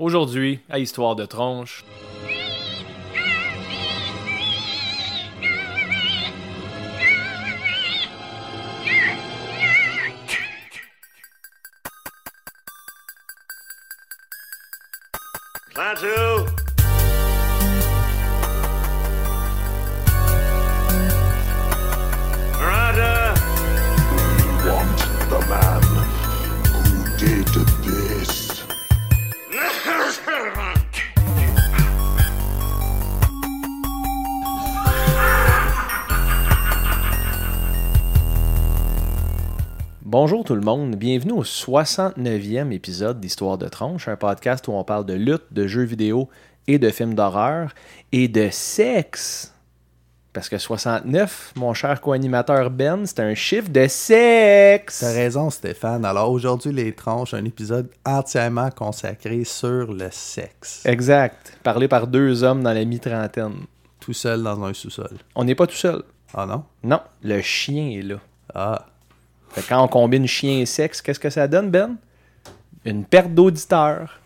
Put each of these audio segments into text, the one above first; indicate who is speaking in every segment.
Speaker 1: Aujourd'hui, à Histoire de tronche. Tout le monde, bienvenue au 69e épisode d'Histoire de tronche, un podcast où on parle de lutte, de jeux vidéo et de films d'horreur et de sexe. Parce que 69, mon cher co-animateur Ben, c'est un chiffre de sexe.
Speaker 2: T'as raison, Stéphane. Alors aujourd'hui, les tranches, un épisode entièrement consacré sur le sexe.
Speaker 1: Exact. Parlé par deux hommes dans la mi-trentaine.
Speaker 2: Tout seul dans un sous-sol.
Speaker 1: On n'est pas tout seul.
Speaker 2: Ah non?
Speaker 1: Non, le chien est là.
Speaker 2: Ah,
Speaker 1: Fait quand on combine chien et sexe, qu'est-ce que ça donne, Ben? Une perte d'auditeurs.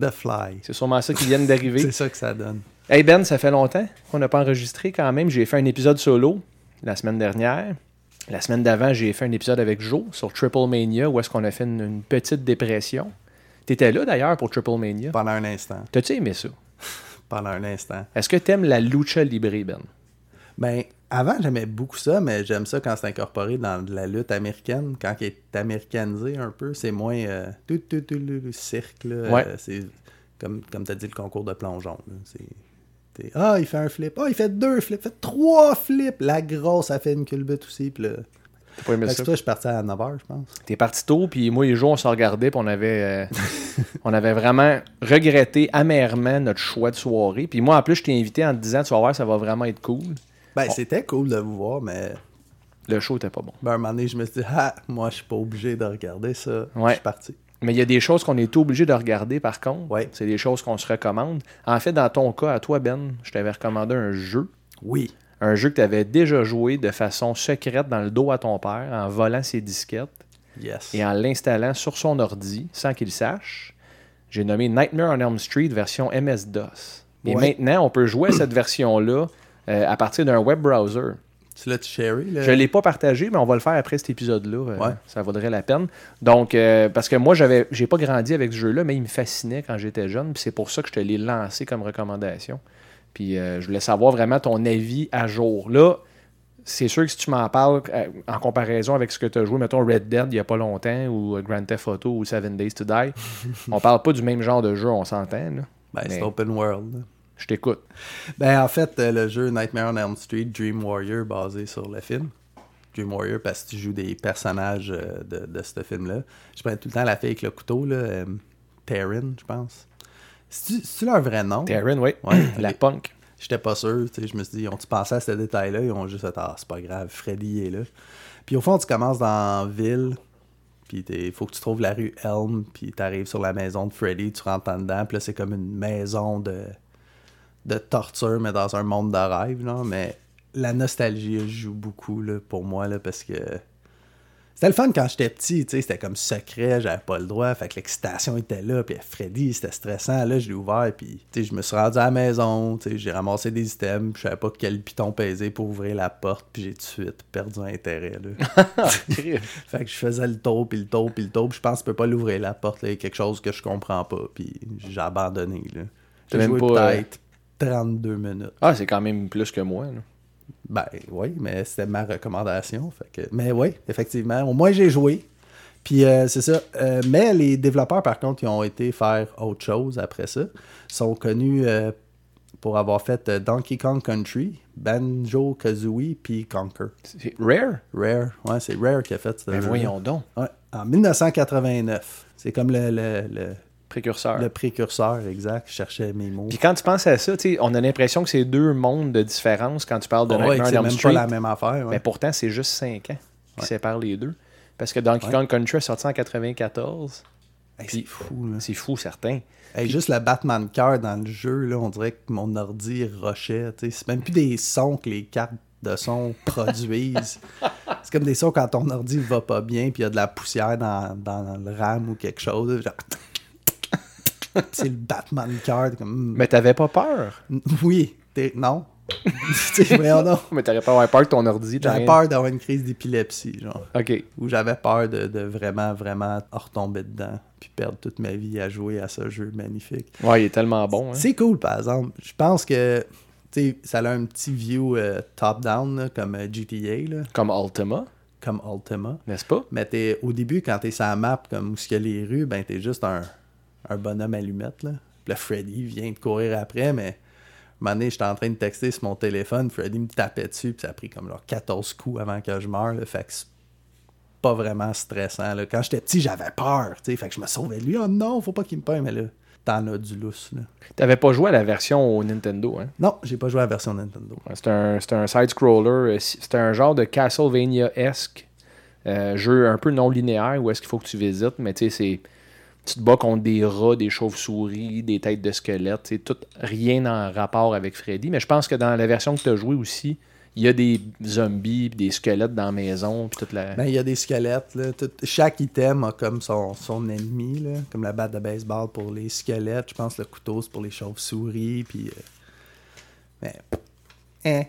Speaker 2: The Fly.
Speaker 1: C'est sûrement ça qui vient d'arriver.
Speaker 2: C'est ça que ça donne.
Speaker 1: Hey Ben, ça fait longtemps qu'on n'a pas enregistré quand même. J'ai fait un épisode solo la semaine dernière. La semaine d'avant, j'ai fait un épisode avec Joe sur Triple Mania où est-ce qu'on a fait une, une petite dépression. T'étais là d'ailleurs pour Triple Mania.
Speaker 2: Pendant un instant.
Speaker 1: T'as-tu aimé ça?
Speaker 2: Pendant un instant.
Speaker 1: Est-ce que t'aimes la lucha libre, Ben?
Speaker 2: Ben, avant, j'aimais beaucoup ça, mais j'aime ça quand c'est incorporé dans de la lutte américaine. Quand il est américanisé un peu, c'est moins euh, tout, tout, tout, le cirque. Là,
Speaker 1: Ouais.
Speaker 2: Euh, c'est comme, comme t'as dit, le concours de plongeon. C'est. Ah, il fait un flip. Ah, il fait deux flips. Il fait trois flips. La grosse, elle fait une culbute aussi. Puis là...
Speaker 1: T'as pas aimé
Speaker 2: Fait que
Speaker 1: ça?
Speaker 2: toi, je suis parti à 9h, je pense.
Speaker 1: T'es parti tôt, puis moi et Joe, on se regardait, puis on avait, euh, on avait vraiment regretté amèrement notre choix de soirée. Puis moi, en plus, je t'ai invité en te disant, tu vas voir, ça va vraiment être cool.
Speaker 2: Ben, c'était cool de vous voir, mais
Speaker 1: Le show était pas bon.
Speaker 2: ben, à un moment donné, je me suis dit, ah, moi, je suis pas obligé de regarder ça.
Speaker 1: Ouais.
Speaker 2: Je suis parti.
Speaker 1: Mais il y a des choses qu'on est obligé de regarder, par contre.
Speaker 2: Ouais.
Speaker 1: C'est des choses qu'on se recommande. En fait, dans ton cas, à toi, Ben, je t'avais recommandé un jeu.
Speaker 2: Oui.
Speaker 1: Un jeu que tu avais déjà joué de façon secrète dans le dos à ton père, en volant ses disquettes
Speaker 2: Yes.
Speaker 1: et en l'installant sur son ordi sans qu'il sache. J'ai nommé Nightmare on Elm Street version MS-DOS. Et
Speaker 2: Ouais.
Speaker 1: maintenant, on peut jouer à cette version-là euh, à partir d'un web browser.
Speaker 2: Tu l'as cherry, là?
Speaker 1: Je ne l'ai pas partagé, mais on va le faire après cet épisode-là. Euh,
Speaker 2: Ouais.
Speaker 1: Ça vaudrait la peine. Donc, euh, parce que moi, j'avais, j'ai pas grandi avec ce jeu-là, mais il me fascinait quand j'étais jeune. Puis c'est pour ça que je te l'ai lancé comme recommandation. Puis euh, je voulais savoir vraiment ton avis à jour. Là, c'est sûr que si tu m'en parles euh, en comparaison avec ce que tu as joué, mettons Red Dead il y a pas longtemps, ou Grand Theft Auto, ou Seven Days to Die, on parle pas du même genre de jeu, on s'entend. là.
Speaker 2: Ben,
Speaker 1: Mais
Speaker 2: c'est open world.
Speaker 1: Je t'écoute.
Speaker 2: Ben, en fait, euh, le jeu Nightmare on Elm Street, Dream Warrior, basé sur le film. Dream Warrior, parce que tu joues des personnages euh, de, de ce film-là. Je prends tout le temps la fille avec le couteau, là. euh, Taryn, je pense. C'est-tu leur vrai nom?
Speaker 1: Taryn, oui.
Speaker 2: Ouais.
Speaker 1: La punk.
Speaker 2: J'étais pas sûr, tu sais, je me suis dit, ont-tu pensé à ce détail-là? Ils ont juste fait, ah, c'est pas grave, Freddy est là. Puis au fond, tu commences dans ville, puis il faut que tu trouves la rue Elm, puis tu arrives sur la maison de Freddy, tu rentres en dedans, puis là, c'est comme une maison de, de torture, mais dans un monde de rêve, là. Mais la nostalgie joue beaucoup, là, pour moi, là, parce que... C'était le fun quand j'étais petit, tu sais, c'était comme secret, j'avais pas le droit, fait que l'excitation était là, puis Freddy, c'était stressant, là, je l'ai ouvert, puis, tu sais, je me suis rendu à la maison, tu sais, j'ai ramassé des items, puis je savais pas quel piton peser pour ouvrir la porte, puis j'ai tout de suite perdu intérêt, là. fait que je faisais le tour, puis le tour, puis le tour, puis je pense que je peux pas l'ouvrir la porte, là, il y a quelque chose que je comprends pas, puis j'ai abandonné, là. J'ai joué peut-être 32 minutes.
Speaker 1: Ah, c'est quand même plus que moi. là.
Speaker 2: Ben oui, mais c'était ma recommandation. Fait que... Mais oui, effectivement. Au moins, j'ai joué. Puis euh, c'est ça. Euh, mais les développeurs, par contre, ils ont été faire autre chose après ça. Ils sont connus euh, pour avoir fait Donkey Kong Country, Banjo Kazooie, puis Conquer.
Speaker 1: C'est Rare?
Speaker 2: Rare, ouais, c'est Rare qui a fait ce
Speaker 1: Ben
Speaker 2: jeu-là.
Speaker 1: voyons donc.
Speaker 2: Ouais, en 1989. C'est comme le, le, le,
Speaker 1: Précurseur.
Speaker 2: le précurseur, exact. Je cherchais mes mots.
Speaker 1: Puis quand tu penses à ça, on a l'impression que c'est deux mondes de différence quand tu parles de
Speaker 2: Ah ouais, c'est même
Speaker 1: Street.
Speaker 2: pas la même affaire. ouais.
Speaker 1: Mais pourtant, c'est juste 5 ans qui
Speaker 2: Ouais.
Speaker 1: séparent les deux. Parce que Donkey. Kong Country est sorti en 94.
Speaker 2: Hey,
Speaker 1: puis-
Speaker 2: c'est fou, là.
Speaker 1: C'est fou, certain.
Speaker 2: Hey, juste le Batman cœur dans le jeu, là, on dirait que mon ordi sais. C'est même plus des sons que les cartes de son produisent. C'est comme des sons quand ton ordi va pas bien puis il y a de la poussière dans, dans le RAM ou quelque chose. Genre... c'est le Batman card. Comme, hmm.
Speaker 1: Mais t'avais pas peur?
Speaker 2: Oui, t'es- non. Voyons donc.
Speaker 1: Mais t'aurais pas avoir peur que ton ordi.
Speaker 2: J'avais peur d'avoir une crise d'épilepsie, genre.
Speaker 1: Ok.
Speaker 2: Ou j'avais peur de, de vraiment, vraiment retomber dedans. Puis perdre toute ma vie à jouer à ce jeu magnifique.
Speaker 1: Ouais, il est tellement bon. hein.
Speaker 2: C'est cool, par exemple. Je pense que tu sais, ça a un petit view euh, top-down, comme euh, GTA, là,
Speaker 1: Comme Ultima,
Speaker 2: comme Ultima.
Speaker 1: n'est-ce pas?
Speaker 2: Mais t'es- au début, quand t'es sur la map, comme où il y a les rues, ben t'es juste un, un bonhomme allumette. Là. Puis là, Freddy vient te courir après, mais un moment donné, j'étais en train de texter sur mon téléphone, Freddy me tapait dessus, puis ça a pris comme genre 14 coups avant que je meure. Là, fait que c'est pas vraiment stressant. Là. Quand j'étais petit, j'avais peur, tu sais, fait que je me sauvais de lui. Oh non, faut pas qu'il me peine, mais là, t'en as du lousse. Là.
Speaker 1: T'avais pas joué à la version au Nintendo, hein?
Speaker 2: Non, j'ai pas joué à la version Nintendo.
Speaker 1: C'est un, un side-scroller. euh, C'est un genre de Castlevania-esque euh, jeu un peu non linéaire où est-ce qu'il faut que tu visites, mais tu sais, c'est. Tu te bats contre des rats, des chauves-souris, des têtes de squelettes, sais, tout, rien en rapport avec Freddy. Mais je pense que dans la version que tu as jouée aussi, il y a des zombies, des squelettes dans la maison, puis toute la.
Speaker 2: Ben, il y a des squelettes. Chaque item a comme son, son ennemi, comme la batte de baseball pour les squelettes. Je pense le couteau, c'est pour les chauves-souris. Puis, euh, Mais, hein,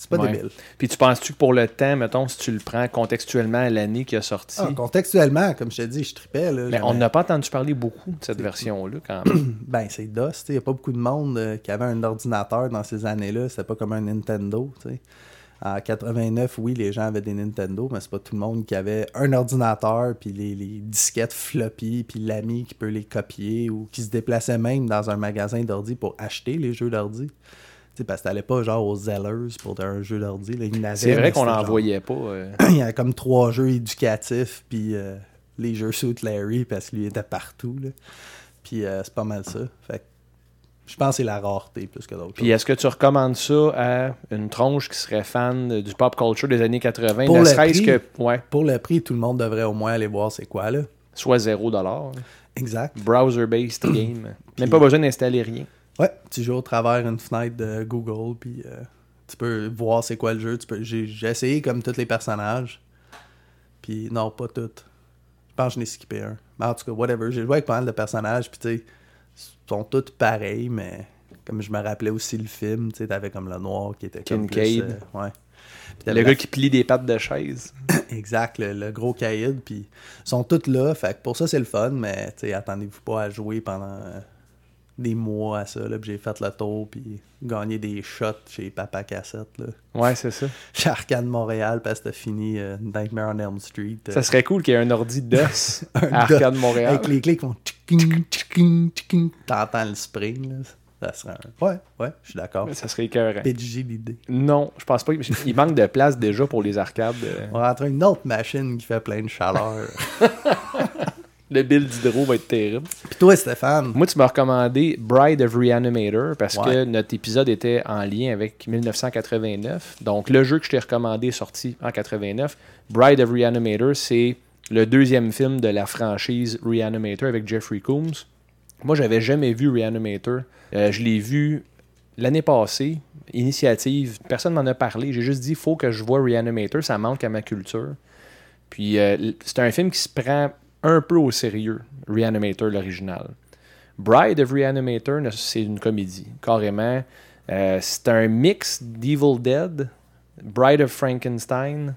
Speaker 2: c'est pas
Speaker 1: Ouais.
Speaker 2: débile.
Speaker 1: Puis tu penses-tu que pour le temps, mettons, si tu le prends contextuellement à l'année qui a sorti,
Speaker 2: Ah, contextuellement, comme je te dis, je tripais. Là,
Speaker 1: mais on n'a pas entendu parler beaucoup de cette version-là quand même.
Speaker 2: Ben, c'est DOS. Il n'y a pas beaucoup de monde euh, qui avait un ordinateur dans ces années-là. C'était pas comme un Nintendo. t'sais. En 89, oui, les gens avaient des Nintendo, mais c'est pas tout le monde qui avait un ordinateur, puis les, les disquettes floppy, puis l'ami qui peut les copier, ou qui se déplaçait même dans un magasin d'ordi pour acheter les jeux d'ordi. T'sais, parce que t'allais pas genre aux Zellers pour un jeu d'ordi.
Speaker 1: C'est vrai qu'on n'en voyait pas. euh,
Speaker 2: il y avait comme trois jeux éducatifs, puis euh, les jeux Suit Larry, parce qu'il était partout. Là. Puis euh, c'est pas mal ça. Fait je pense que c'est la rareté plus que d'autres
Speaker 1: Puis est-ce que tu recommandes ça à une tronche qui serait fan du pop culture des années 80,
Speaker 2: Pour
Speaker 1: ne
Speaker 2: le prix?
Speaker 1: que ouais,
Speaker 2: Pour le prix, tout le monde devrait au moins aller voir c'est quoi, là.
Speaker 1: soit 0$,
Speaker 2: Exact.
Speaker 1: browser-based game, même pas besoin d'installer rien.
Speaker 2: Ouais, tu joues au travers une fenêtre de Google, puis euh, tu peux voir c'est quoi le jeu. Tu peux... J'ai j'ai essayé comme tous les personnages. Puis non, pas toutes. Je pense que je n'ai skippé un. Mais en tout cas, whatever. J'ai joué avec pas mal de personnages, puis tu sais, ils sont tous pareils, mais comme je me rappelais aussi le film, tu sais, t'avais comme le noir qui était comme plus,
Speaker 1: Kincaid.
Speaker 2: euh, ouais. Puis
Speaker 1: Le
Speaker 2: t'avais
Speaker 1: gars qui plie des pattes de chaise.
Speaker 2: Exact, le, le gros caïd, puis ils sont tous là, fait que pour ça c'est le fun, mais tu sais, attendez-vous pas à jouer pendant euh, des mois à ça, là, puis j'ai fait le tour, puis gagné des shots chez Papa Cassette, là,
Speaker 1: Ouais, c'est ça.
Speaker 2: chez Arcade Montréal, parce que t'as fini euh, Nightmare on Elm Street. euh,
Speaker 1: Ça serait cool qu'il y ait un ordi DOS à Arcade Montréal.
Speaker 2: Avec les clés qui font. T'entends le spring, là. Ça serait un... Ouais, ouais, je suis d'accord.
Speaker 1: Ça serait écœurant.
Speaker 2: PDG l'idée.
Speaker 1: Non, je pense pas. Il manque de place déjà pour les arcades. euh.
Speaker 2: On va rentrer une autre machine qui fait plein de chaleur.
Speaker 1: Le bill d'hydro va être terrible.
Speaker 2: Puis toi, Stéphane,
Speaker 1: Moi, tu m'as recommandé Bride of Reanimator parce
Speaker 2: Ouais.
Speaker 1: que notre épisode était en lien avec 1989. Donc, le jeu que je t'ai recommandé est sorti en 89. Bride of Reanimator, c'est le deuxième film de la franchise Reanimator avec Jeffrey Combs. Moi, j'avais jamais vu Reanimator. Euh, je l'ai vu l'année passée, initiative. Personne m'en a parlé. J'ai juste dit, il faut que je vois Reanimator. Ça manque à ma culture. Puis, euh, c'est un film qui se prend un peu au sérieux, Reanimator, l'original. Bride of Reanimator, c'est une comédie, carrément. Euh, c'est un mix d'Evil Dead, Bride of Frankenstein,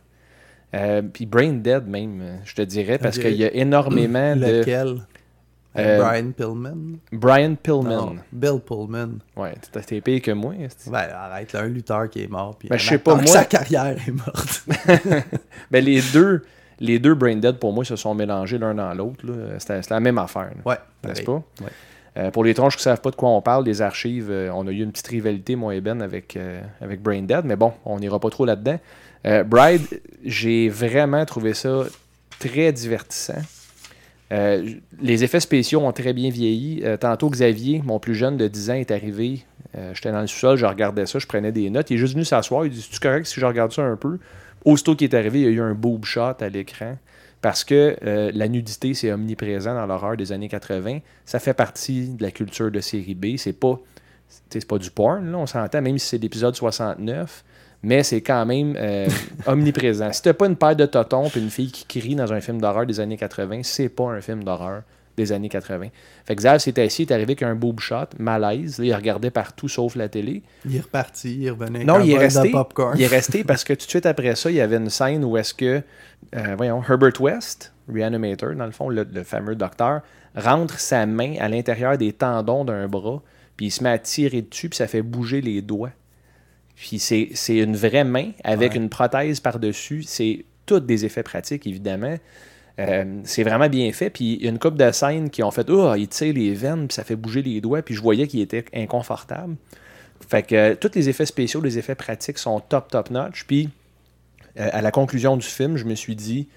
Speaker 1: euh, puis Brain Dead même, je te dirais, parce qu'il y a énormément de...
Speaker 2: lequel?
Speaker 1: Euh,
Speaker 2: Brian Pillman?
Speaker 1: Brian Pillman.
Speaker 2: Non, Bill Pullman.
Speaker 1: Ouais, t'es- payé que moi.
Speaker 2: Ben, arrête, là, un lutteur qui est mort. Puis
Speaker 1: Ben, je sais pas, moi-
Speaker 2: Sa carrière est morte.
Speaker 1: Ben, les deux... Les deux Brain Dead, pour moi, se sont mélangés l'un dans l'autre. C'était la même affaire. là.
Speaker 2: ouais,
Speaker 1: N'est-ce pas?
Speaker 2: Ouais.
Speaker 1: Euh, pour les tronches qui ne savent pas de quoi on parle, des archives, euh, on a eu une petite rivalité, moi et Ben, avec, euh, avec Brain Dead, mais bon, on n'ira pas trop là-dedans. Bride, j'ai vraiment trouvé ça très divertissant. Les effets spéciaux ont très bien vieilli. Tantôt, Xavier, mon plus jeune de 10 ans, est arrivé. J'étais dans le sous-sol, je regardais ça, je prenais des notes. Il est juste venu s'asseoir. Il dit C'est correct si je regarde ça un peu Aussitôt qu'il est arrivé, il y a eu un boob shot à l'écran. Parce que euh, la nudité, c'est omniprésent dans l'horreur des années 80. Ça fait partie de la culture de série B. C'est pas, c'est pas du porn, là, on s'entend, même si c'est l'épisode 69. Mais c'est quand même euh, omniprésent. Si t'as pas une paire de totons et une fille qui crie dans un film d'horreur des années 80, c'est pas un film d'horreur des années 80. Fait que Xav s'est assis, il est arrivé avec un boob shot, malaise. Là, il regardait partout sauf la télé.
Speaker 2: Il est reparti, il avec
Speaker 1: Non, il est resté.
Speaker 2: popcorn.
Speaker 1: Il est resté parce que tout de suite après ça, il y avait une scène où est-ce que, euh, voyons, Herbert West, Reanimator, dans le fond, le, le fameux docteur, rentre sa main à l'intérieur des tendons d'un bras, puis il se met à tirer dessus, puis ça fait bouger les doigts. Puis c'est c'est une vraie main avec
Speaker 2: Ouais.
Speaker 1: une prothèse par-dessus. C'est tous des effets pratiques, évidemment. Euh, c'est vraiment bien fait. Puis il y a une couple de scènes qui ont fait Oh, il tire les veines, puis ça fait bouger les doigts. Puis je voyais qu'il était inconfortable. Fait que euh, tous les effets spéciaux, les effets pratiques sont top, top notch. Puis euh, à la conclusion du film, je me suis dit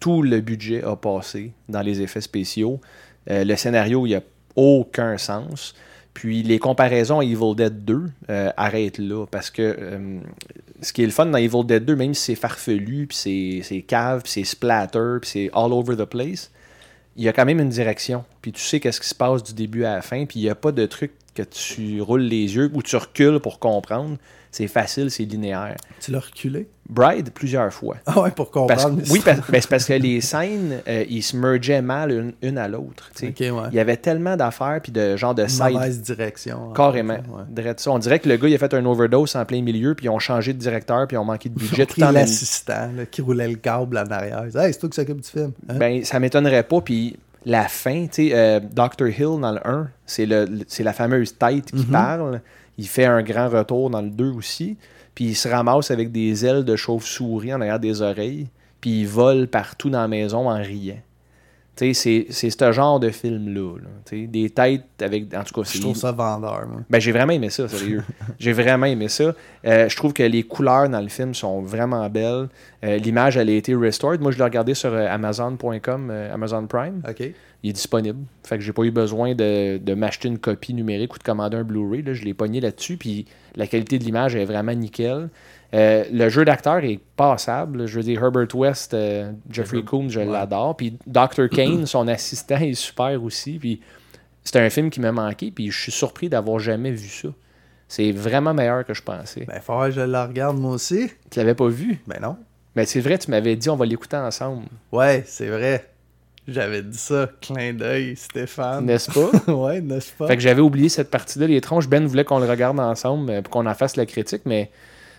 Speaker 1: tout le budget a passé dans les effets spéciaux. Le scénario, il n'y a aucun sens. Puis les comparaisons à Evil Dead 2 euh, arrêtent là. Parce que euh, ce qui est le fun dans Evil Dead 2, même si c'est farfelu, puis c'est- c'est cave, puis c'est splatter, puis c'est all over the place, il y a quand même une direction. Puis tu sais qu'est-ce qui se passe du début à la fin. Puis il n'y a pas de truc que tu roules les yeux ou tu recules pour comprendre. C'est facile, c'est linéaire.
Speaker 2: Tu l'as reculé?
Speaker 1: Bride, plusieurs fois.
Speaker 2: Ah ouais, pour
Speaker 1: Parce-
Speaker 2: comprendre.
Speaker 1: oui, parce, ben, c'est parce que les scènes, euh, ils se mergeaient mal une, une à l'autre.
Speaker 2: ouais.
Speaker 1: Il y avait tellement d'affaires puis de genre de side.
Speaker 2: Mauvaise direction.
Speaker 1: Carrément.
Speaker 2: Ouais.
Speaker 1: Direct ça. On dirait que le gars il a fait un overdose en plein milieu, puis ils ont changé de directeur, puis ils ont manqué de budget en même
Speaker 2: l'assistant qui roulait le câble en arrière. Hey, c'est toi qui s'occupe du film. Hein?
Speaker 1: Ben, ça m'étonnerait pas. Puis la fin, tu sais, euh, Dr. Hill dans le 1, c'est le, le- c'est la fameuse tête qui
Speaker 2: Mhm.
Speaker 1: parle. Il fait un grand retour dans le 2 aussi. Puis il se ramasse avec des ailes de chauve-souris en arrière des oreilles. Puis il vole partout dans la maison en riant. C'est, ce genre de film-là. là. Des têtes avec. En tout cas,
Speaker 2: Je trouve ça vendeur. moi.
Speaker 1: Ben, j'ai vraiment aimé ça, sérieux. j'ai vraiment aimé ça. Euh, je trouve que les couleurs dans le film sont vraiment belles. Euh, l'image, elle a été restored. Moi, je l'ai regardé sur euh, Amazon.com, euh, Amazon Prime.
Speaker 2: OK.
Speaker 1: Il est disponible. Fait que j'ai pas eu besoin de, de m'acheter une copie numérique ou de commander un Blu-ray. Je l'ai pogné là-dessus. Puis la qualité de l'image est vraiment nickel. Euh, le jeu d'acteur est passable. Je veux dire, Herbert West, euh, Jeffrey Combs, je
Speaker 2: Ouais.
Speaker 1: l'adore. Puis Dr. Kane, son assistant, est super aussi. Puis c'était un film qui m'a manqué. Puis je suis surpris d'avoir jamais vu ça. C'est vraiment meilleur que je pensais.
Speaker 2: Ben, faut que je la regarde moi aussi.
Speaker 1: Tu l'avais pas vu?
Speaker 2: Ben non.
Speaker 1: Mais c'est vrai, tu m'avais dit on va l'écouter ensemble.
Speaker 2: Ouais, c'est vrai. J'avais dit ça. Clin d'œil, Stéphane.
Speaker 1: N'est-ce pas?
Speaker 2: ouais, n'est-ce pas?
Speaker 1: Fait que j'avais oublié cette partie-là. Les tronches, Ben voulait qu'on le regarde ensemble euh, pour qu'on en fasse la critique, mais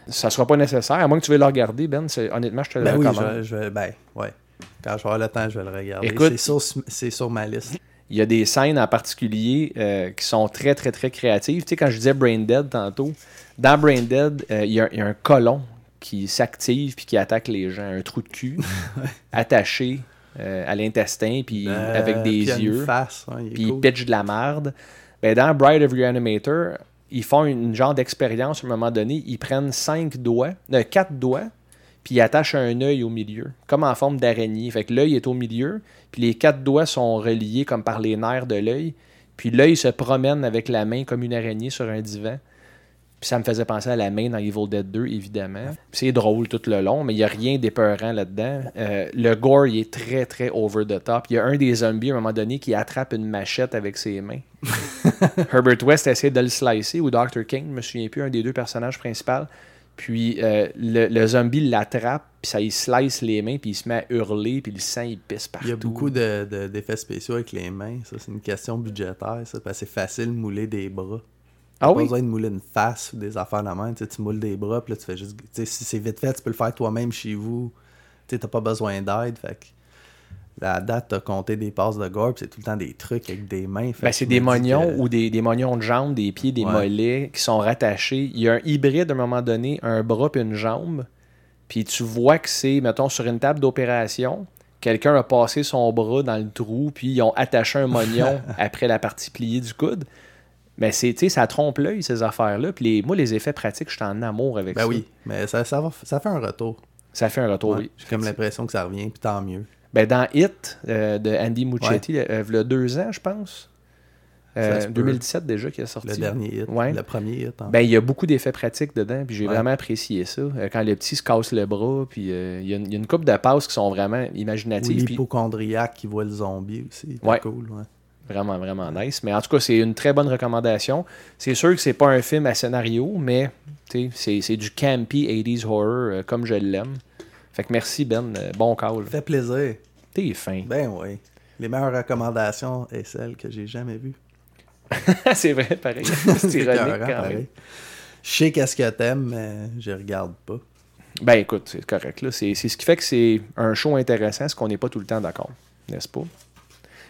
Speaker 1: ça sera pas nécessaire. À moins que tu veuilles le regarder, Ben, honnêtement, je te le
Speaker 2: Ben oui,
Speaker 1: recommande.
Speaker 2: je. Ben, ouais. Quand je vais avoir le temps, je vais le regarder.
Speaker 1: Écoute-
Speaker 2: c'est sur, ma liste.
Speaker 1: Il y a des scènes en particulier euh, qui sont très, très, très créatives. Tu sais, quand je disais Brain Dead tantôt, dans Brain Dead, euh, il y, a- il y a un colon qui s'active puis qui attaque les gens. Un trou de cul attaché euh, à l'intestin puis avec des
Speaker 2: puis
Speaker 1: yeux.
Speaker 2: face. ouais, il
Speaker 1: il pitch de la merde. Ben, dans Bride of Reanimator, ils font une genre d'expérience à un moment donné. Ils prennent cinq doigts, euh, quatre doigts, puis ils attachent un œil au milieu, comme en forme d'araignée. Fait que l'œil est au milieu, puis les quatre doigts sont reliés comme par les nerfs de l'œil. Puis l'œil se promène avec la main comme une araignée sur un divan. Puis ça me faisait penser à la main dans Evil Dead 2, évidemment. Puis c'est drôle tout le long, mais il n'y a rien d'épeurant là-dedans. Euh, le gore, il est très, très over the top. Il y a un des zombies, à un moment donné, qui attrape une machette avec ses mains. Herbert West essaie de le slicer, ou Dr. King, je me souviens plus, un des deux personnages principaux. Puis euh, le, le zombie l'attrape, puis ça il slice les mains, puis il se met à hurler, puis le sang il pisse partout.
Speaker 2: Il y a beaucoup de- de- d'effets spéciaux avec les mains. Ça, c'est une question budgétaire, ça, parce que c'est facile de mouler des bras.
Speaker 1: Ah
Speaker 2: Pas
Speaker 1: oui?
Speaker 2: besoin de mouler une face ou des affaires de la main. Tu sais, tu moules des bras, puis là, tu fais juste. Tu sais, si c'est vite fait, tu peux le faire toi-même chez vous. Tu sais, t'as pas besoin d'aide. Fait que. La date, t'as compté des passes de gore, puis c'est tout le temps des trucs avec des mains.
Speaker 1: Ben, c'est des mognons
Speaker 2: que-
Speaker 1: ou des, des mognons de jambes, des pieds, des
Speaker 2: Ouais.
Speaker 1: mollets qui sont rattachés. Il y a un hybride à un moment donné, un bras puis une jambe. Puis tu vois que c'est, mettons, sur une table d'opération, quelqu'un a passé son bras dans le trou, puis ils ont attaché un mognon après la partie pliée du coude. Mais c'est, ça trompe l'œil, ces affaires-là. Puis les, moi, les effets pratiques, je suis en amour avec
Speaker 2: Ben
Speaker 1: ça.
Speaker 2: oui, mais ça, ça, va, ça fait un retour.
Speaker 1: Ça fait un retour,
Speaker 2: Ouais.
Speaker 1: oui.
Speaker 2: J'ai comme l'impression que ça revient, puis tant mieux.
Speaker 1: Ben, dans Hit euh, de Andy Muschietti, euh, il y a deux ans, je pense. Euh,
Speaker 2: Ça se peut.
Speaker 1: 2017 déjà qui est sorti.
Speaker 2: Le dernier hit.
Speaker 1: Ouais.
Speaker 2: Le premier hit. en
Speaker 1: Ben, il y a beaucoup d'effets pratiques dedans, puis j'ai
Speaker 2: Ouais.
Speaker 1: vraiment apprécié ça. Euh, quand le petit se casse le bras, puis euh, il y, a une- il y a une couple de passes qui sont vraiment
Speaker 2: Ou
Speaker 1: imaginatives, puis
Speaker 2: l'hypochondriaque qui voit le zombie aussi. C'est
Speaker 1: Ouais.
Speaker 2: cool.
Speaker 1: Vraiment, vraiment nice. Mais en tout cas, c'est une très bonne recommandation. C'est sûr que c'est pas un film à scénario, mais c'est du campy 80s horror euh, comme je l'aime. Fait que merci Ben, Euh, bon call.
Speaker 2: Fait plaisir.
Speaker 1: T'es fin.
Speaker 2: Ben oui. Les meilleures recommandations est celle que j'ai jamais vue.
Speaker 1: c'est vrai, pareil. C'est ironique quand
Speaker 2: pareil.
Speaker 1: même.
Speaker 2: Je sais qu'est-ce que t'aimes, mais je regarde pas.
Speaker 1: Ben écoute, c'est correct. C'est c'est ce qui fait que c'est un show intéressant, c'est qu'on n'est pas tout le temps d'accord, n'est-ce pas?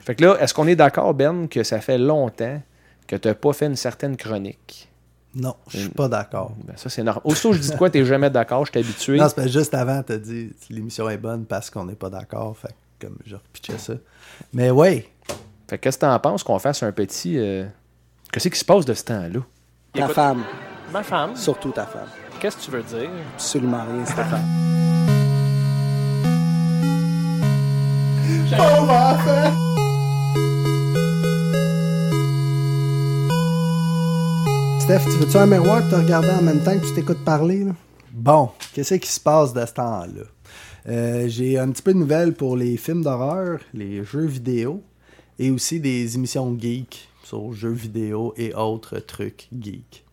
Speaker 1: Fait que là, est-ce qu'on est d'accord, Ben, que ça fait longtemps que tu n'as pas fait une certaine chronique?
Speaker 2: Non, je suis pas d'accord.
Speaker 1: Ben, ça, c'est normal. Aussitôt que je dis de quoi, t'es jamais d'accord, je suis habitué.
Speaker 2: Non, c'est juste avant, t'as dit l'émission est bonne parce qu'on n'est pas d'accord. Fait que comme je repitchais ça. Mais ouais,
Speaker 1: Fait que qu'est-ce que t'en penses qu'on fasse un petit. euh, Qu'est-ce qui se passe de ce temps-là?
Speaker 3: Ta femme,
Speaker 1: Ma femme.
Speaker 3: surtout ta femme.
Speaker 1: Qu'est-ce que tu veux dire?
Speaker 3: Absolument rien, Stéphane. Steph, tu veux-tu un miroir te regarder en même temps que tu t'écoutes parler? là?
Speaker 2: Bon, qu'est-ce qui se passe de ce temps-là? Euh, J'ai un petit peu de nouvelles pour les films d'horreur, les jeux vidéo et aussi des émissions geek sur jeux vidéo et autres trucs geek.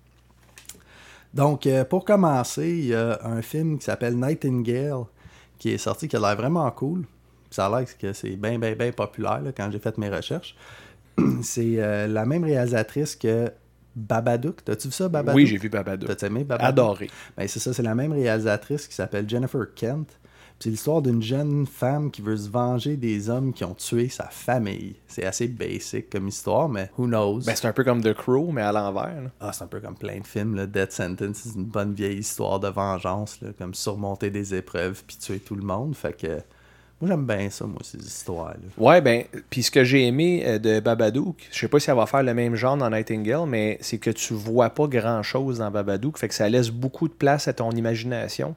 Speaker 2: Donc, euh, pour commencer, il y a un film qui s'appelle Nightingale qui est sorti, qui a l'air vraiment cool. Ça a l'air que c'est bien, bien, bien populaire là, quand j'ai fait mes recherches. c'est euh, la même réalisatrice que Babadook. T'as-tu vu ça, Babadook?
Speaker 1: Oui, j'ai vu Babadook.
Speaker 2: T'as aimé Babadook?
Speaker 1: Adoré.
Speaker 2: Ben, c'est ça, c'est la même réalisatrice qui s'appelle Jennifer Kent. C'est l'histoire d'une jeune femme qui veut se venger des hommes qui ont tué sa famille. C'est assez basic comme histoire, mais who knows?
Speaker 1: Ben, c'est un peu comme The Crow, mais à l'envers. là.
Speaker 2: Ah, c'est un peu comme plein de films. Là. Death Sentence, c'est une bonne vieille histoire de vengeance, là, comme surmonter des épreuves puis tuer tout le monde. Fait que moi, j'aime bien ça, moi, ces histoires-là.
Speaker 1: Ouais, ben, puis ce que j'ai aimé euh, de Babadook, je sais pas si elle va faire le même genre dans Nightingale, mais c'est que tu vois pas grand-chose dans Babadook, fait que ça laisse beaucoup de place à ton imagination.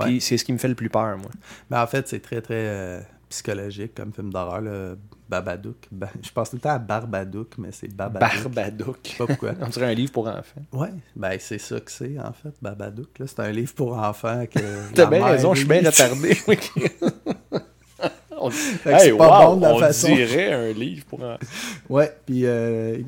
Speaker 1: Puis c'est ce qui me fait le plus peur, moi.
Speaker 2: Mais en fait, c'est très, très euh, psychologique comme film d'horreur, là. Babadook. Ba- Je pense tout le temps à Barbadook, mais c'est Babadook.
Speaker 1: Barbadook.
Speaker 2: Je sais pas pourquoi.
Speaker 1: On dirait un livre pour enfants.
Speaker 2: Ouais, ben c'est ça que c'est en fait, Babadook. C'est un livre pour enfants que.
Speaker 1: T'as bien raison, je suis bien retardé. On- Hey,
Speaker 2: pas
Speaker 1: wow,
Speaker 2: bon de la
Speaker 1: on
Speaker 2: façon.
Speaker 1: dirait un livre pour.
Speaker 2: Ouais, puis euh,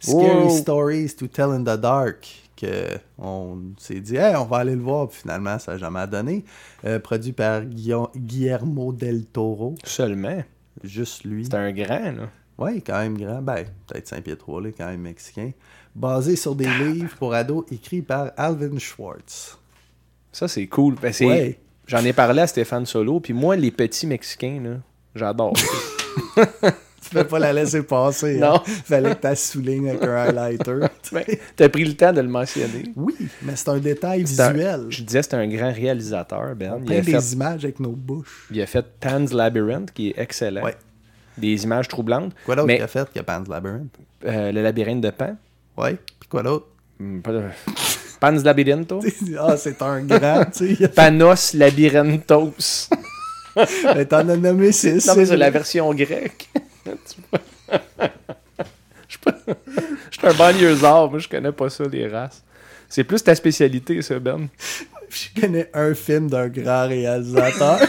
Speaker 2: Scary. Stories to Tell in the Dark, que on s'est dit, hey, on va aller le voir, puis finalement, ça n'a jamais donné. Euh, produit par Guillermo del Toro,
Speaker 1: Seulement.
Speaker 2: juste lui.
Speaker 1: C'est un grand, là.
Speaker 2: Ouais, quand même grand. Ben, peut-être 5 pieds 3, là, quand même mexicain. Basé sur des livres pour ados écrits par Alvin Schwartz.
Speaker 1: Ça, c'est cool. Ben, c'est-
Speaker 2: Ouais.
Speaker 1: J'en ai parlé à Stéphane Solo, puis moi, les petits Mexicains, là, j'adore.
Speaker 2: Tu peux pas la laisser passer.
Speaker 1: Non.
Speaker 2: hein. Fallait que tu soulignes avec un highlighter.
Speaker 1: Ben, T'as pris le temps de le mentionner.
Speaker 2: oui, mais c'est un détail
Speaker 1: un-
Speaker 2: visuel.
Speaker 1: je disais, c'est un grand réalisateur, Ben.
Speaker 2: On
Speaker 1: Il a,
Speaker 2: des
Speaker 1: fait,
Speaker 2: images avec nos bouches.
Speaker 1: il a fait Pan's Labyrinth, qui est excellent.
Speaker 2: Ouais.
Speaker 1: Des images troublantes.
Speaker 2: Quoi d'autre
Speaker 1: Mais
Speaker 2: qu'il a fait que Pan's Labyrinth?
Speaker 1: euh, le labyrinthe de Pan.
Speaker 2: Ouais. Puis quoi d'autre?
Speaker 1: Pan's Labyrinto.
Speaker 2: ah, c'est un grand, tu sais.
Speaker 1: Panos Labyrinthos.
Speaker 2: Mais T'en as nommé six.
Speaker 1: Non, mais c'est la version grecque. Je suis un banlieusard, moi je connais pas ça, les races. C'est plus ta spécialité, ça, Ben.
Speaker 2: Je connais un film d'un grand réalisateur.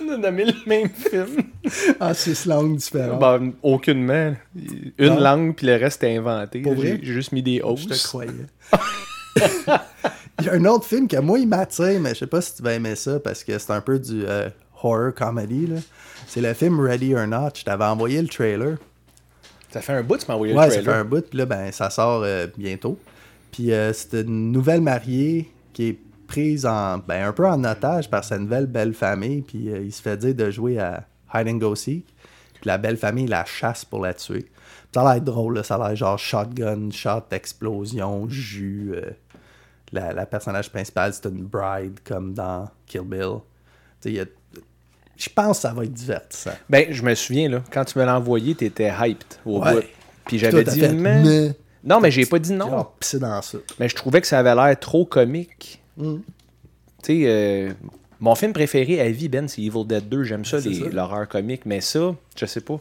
Speaker 1: On a nommé le même film.
Speaker 2: en six langues différentes.
Speaker 1: Ben, aucunement. Une
Speaker 2: Non.
Speaker 1: langue, puis le reste est inventé. J'ai juste mis des hausses.
Speaker 2: Je te croyais. Il y a un autre film que moi, il m'attire, mais je sais pas si tu vas aimer ça parce que c'est un peu du euh, horror comedy. là. C'est le film Ready or Not. Je t'avais envoyé le trailer.
Speaker 1: Ça fait un bout, tu m'as envoyé
Speaker 2: Ouais,
Speaker 1: le
Speaker 2: ça fait
Speaker 1: trailer.
Speaker 2: un bout, puis là, ben, ça sort euh, bientôt. Puis euh, c'est une nouvelle mariée qui est prise en, ben, un peu en otage par sa nouvelle belle famille, puis euh, il se fait dire de jouer à Hide and Go Seek. Puis la belle famille la chasse pour la tuer. Puis ça a l'air drôle, là, ça a l'air genre shotgun, shot, explosion, jus. euh, la, la personnage principale, c'est une bride, comme dans Kill Bill. Y a- Je pense que ça va être divertissant.
Speaker 1: Ben, je me souviens, là, quand tu me l'as envoyé, t'étais hyped au
Speaker 2: Ouais.
Speaker 1: bout. Puis j'avais dit,
Speaker 2: fait,
Speaker 1: mais...
Speaker 2: Mais-
Speaker 1: Non, mais j'ai pas dit non.
Speaker 2: Dans ça.
Speaker 1: Mais je trouvais que ça avait l'air trop comique.
Speaker 2: Mm.
Speaker 1: Tu sais, euh, mon film préféré à vie, Ben, c'est Evil Dead 2. J'aime ça, l'horreur comique. Mais ça, je sais pas.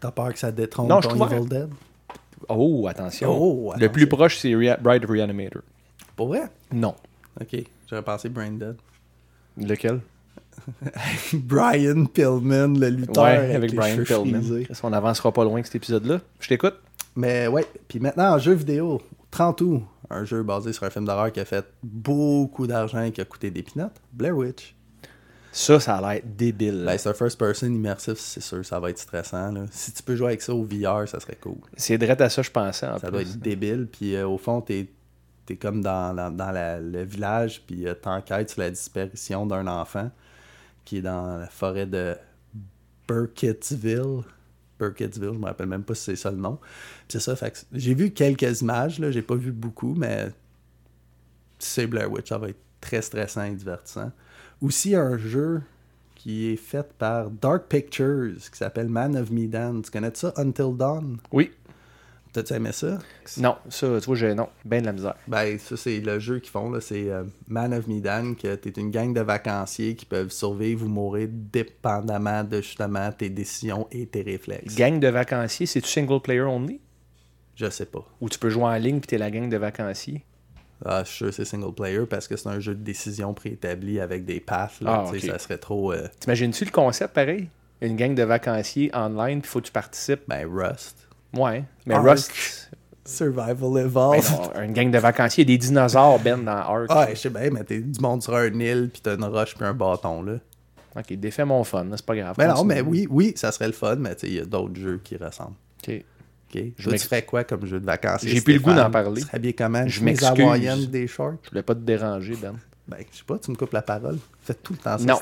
Speaker 2: T'as peur que ça détrompe
Speaker 1: Non, je
Speaker 2: ton Evil Dead?
Speaker 1: Oh, attention.
Speaker 2: Oh,
Speaker 1: Le plus proche, c'est Rea- Bride of Reanimator.
Speaker 2: Pour vrai?
Speaker 1: Non.
Speaker 2: Ok, j'aurais pensé Brain Dead.
Speaker 1: Lequel?
Speaker 2: Brian Pillman, le lutteur.
Speaker 1: Ouais, avec
Speaker 2: les
Speaker 1: Brian Pillman. On n'avancera pas loin que cet épisode-là? Je t'écoute.
Speaker 2: Mais ouais, puis maintenant en jeu vidéo, 30 août, un jeu basé sur un film d'horreur qui a fait beaucoup d'argent et qui a coûté des pinottes, Blair Witch.
Speaker 1: Ça, ça a l'air débile.
Speaker 2: Ben, c'est un first person immersif, c'est sûr, ça va être stressant. là. Si tu peux jouer avec ça au VR, ça serait cool.
Speaker 1: c'est direct à ça, je pensais. En
Speaker 2: Ça
Speaker 1: plus.
Speaker 2: doit être débile. Puis euh, au fond, t'es es comme dans, dans, dans la- le village, puis euh, t'enquêtes sur la disparition d'un enfant qui est dans la forêt de Burkittsville. Burkittsville, je me rappelle même pas si c'est ça le nom. C'est ça, j'ai vu quelques images, là, j'ai pas vu beaucoup, mais c'est Blair Witch, ça va être très stressant et divertissant. Aussi un jeu qui est fait par Dark Pictures, qui s'appelle Man of Medan. Tu connais ça, Until Dawn?
Speaker 1: Oui.
Speaker 2: T'as-tu aimé ça?
Speaker 1: Non, ça, tu vois, j'ai non. Ben de la misère.
Speaker 2: Ben, ça, c'est le jeu qu'ils font, là. C'est euh, Man of Medan, que t'es une gang de vacanciers qui peuvent survivre ou mourir dépendamment de, justement, tes décisions et tes réflexes.
Speaker 1: Gang de vacanciers, c'est-tu single player only?
Speaker 2: Je sais pas.
Speaker 1: Ou tu peux jouer en ligne puis t'es la gang de vacanciers?
Speaker 2: Ah, je suis sûr que c'est single player parce que c'est un jeu de décision préétabli avec des paths, là.
Speaker 1: Ah,
Speaker 2: Tu sais,
Speaker 1: ok.
Speaker 2: Ça serait trop... euh,
Speaker 1: T'imagines-tu le concept pareil? Une gang de vacanciers online, puis faut que tu participes.
Speaker 2: ben, Rust.
Speaker 1: Ouais. Mais
Speaker 2: Ark.
Speaker 1: Rust.
Speaker 2: Survival
Speaker 1: Ben
Speaker 2: Evolved.
Speaker 1: non, une gang de vacanciers, des dinosaures, Ben, dans Ark.
Speaker 2: Ah, je sais bien, mais t'es du monde sur un île, puis t'as une roche puis un bâton, là.
Speaker 1: Ok, défait mon fun, c'est pas grave.
Speaker 2: Ben non, mais oui, oui, ça serait le fun, mais tu sais, il y a d'autres jeux qui ressemblent.
Speaker 1: Ok.
Speaker 2: OK.
Speaker 1: Je
Speaker 2: Toi, tu ferais quoi comme jeu de vacances?
Speaker 1: J'ai plus le goût d'en parler.
Speaker 2: Tu serais habillé comment?
Speaker 1: Je m'excuse.
Speaker 2: des shorts?
Speaker 1: Je voulais pas te déranger, Ben.
Speaker 2: Ben, je sais pas, tu me coupes la parole. Fais tout le temps ça.
Speaker 1: Non.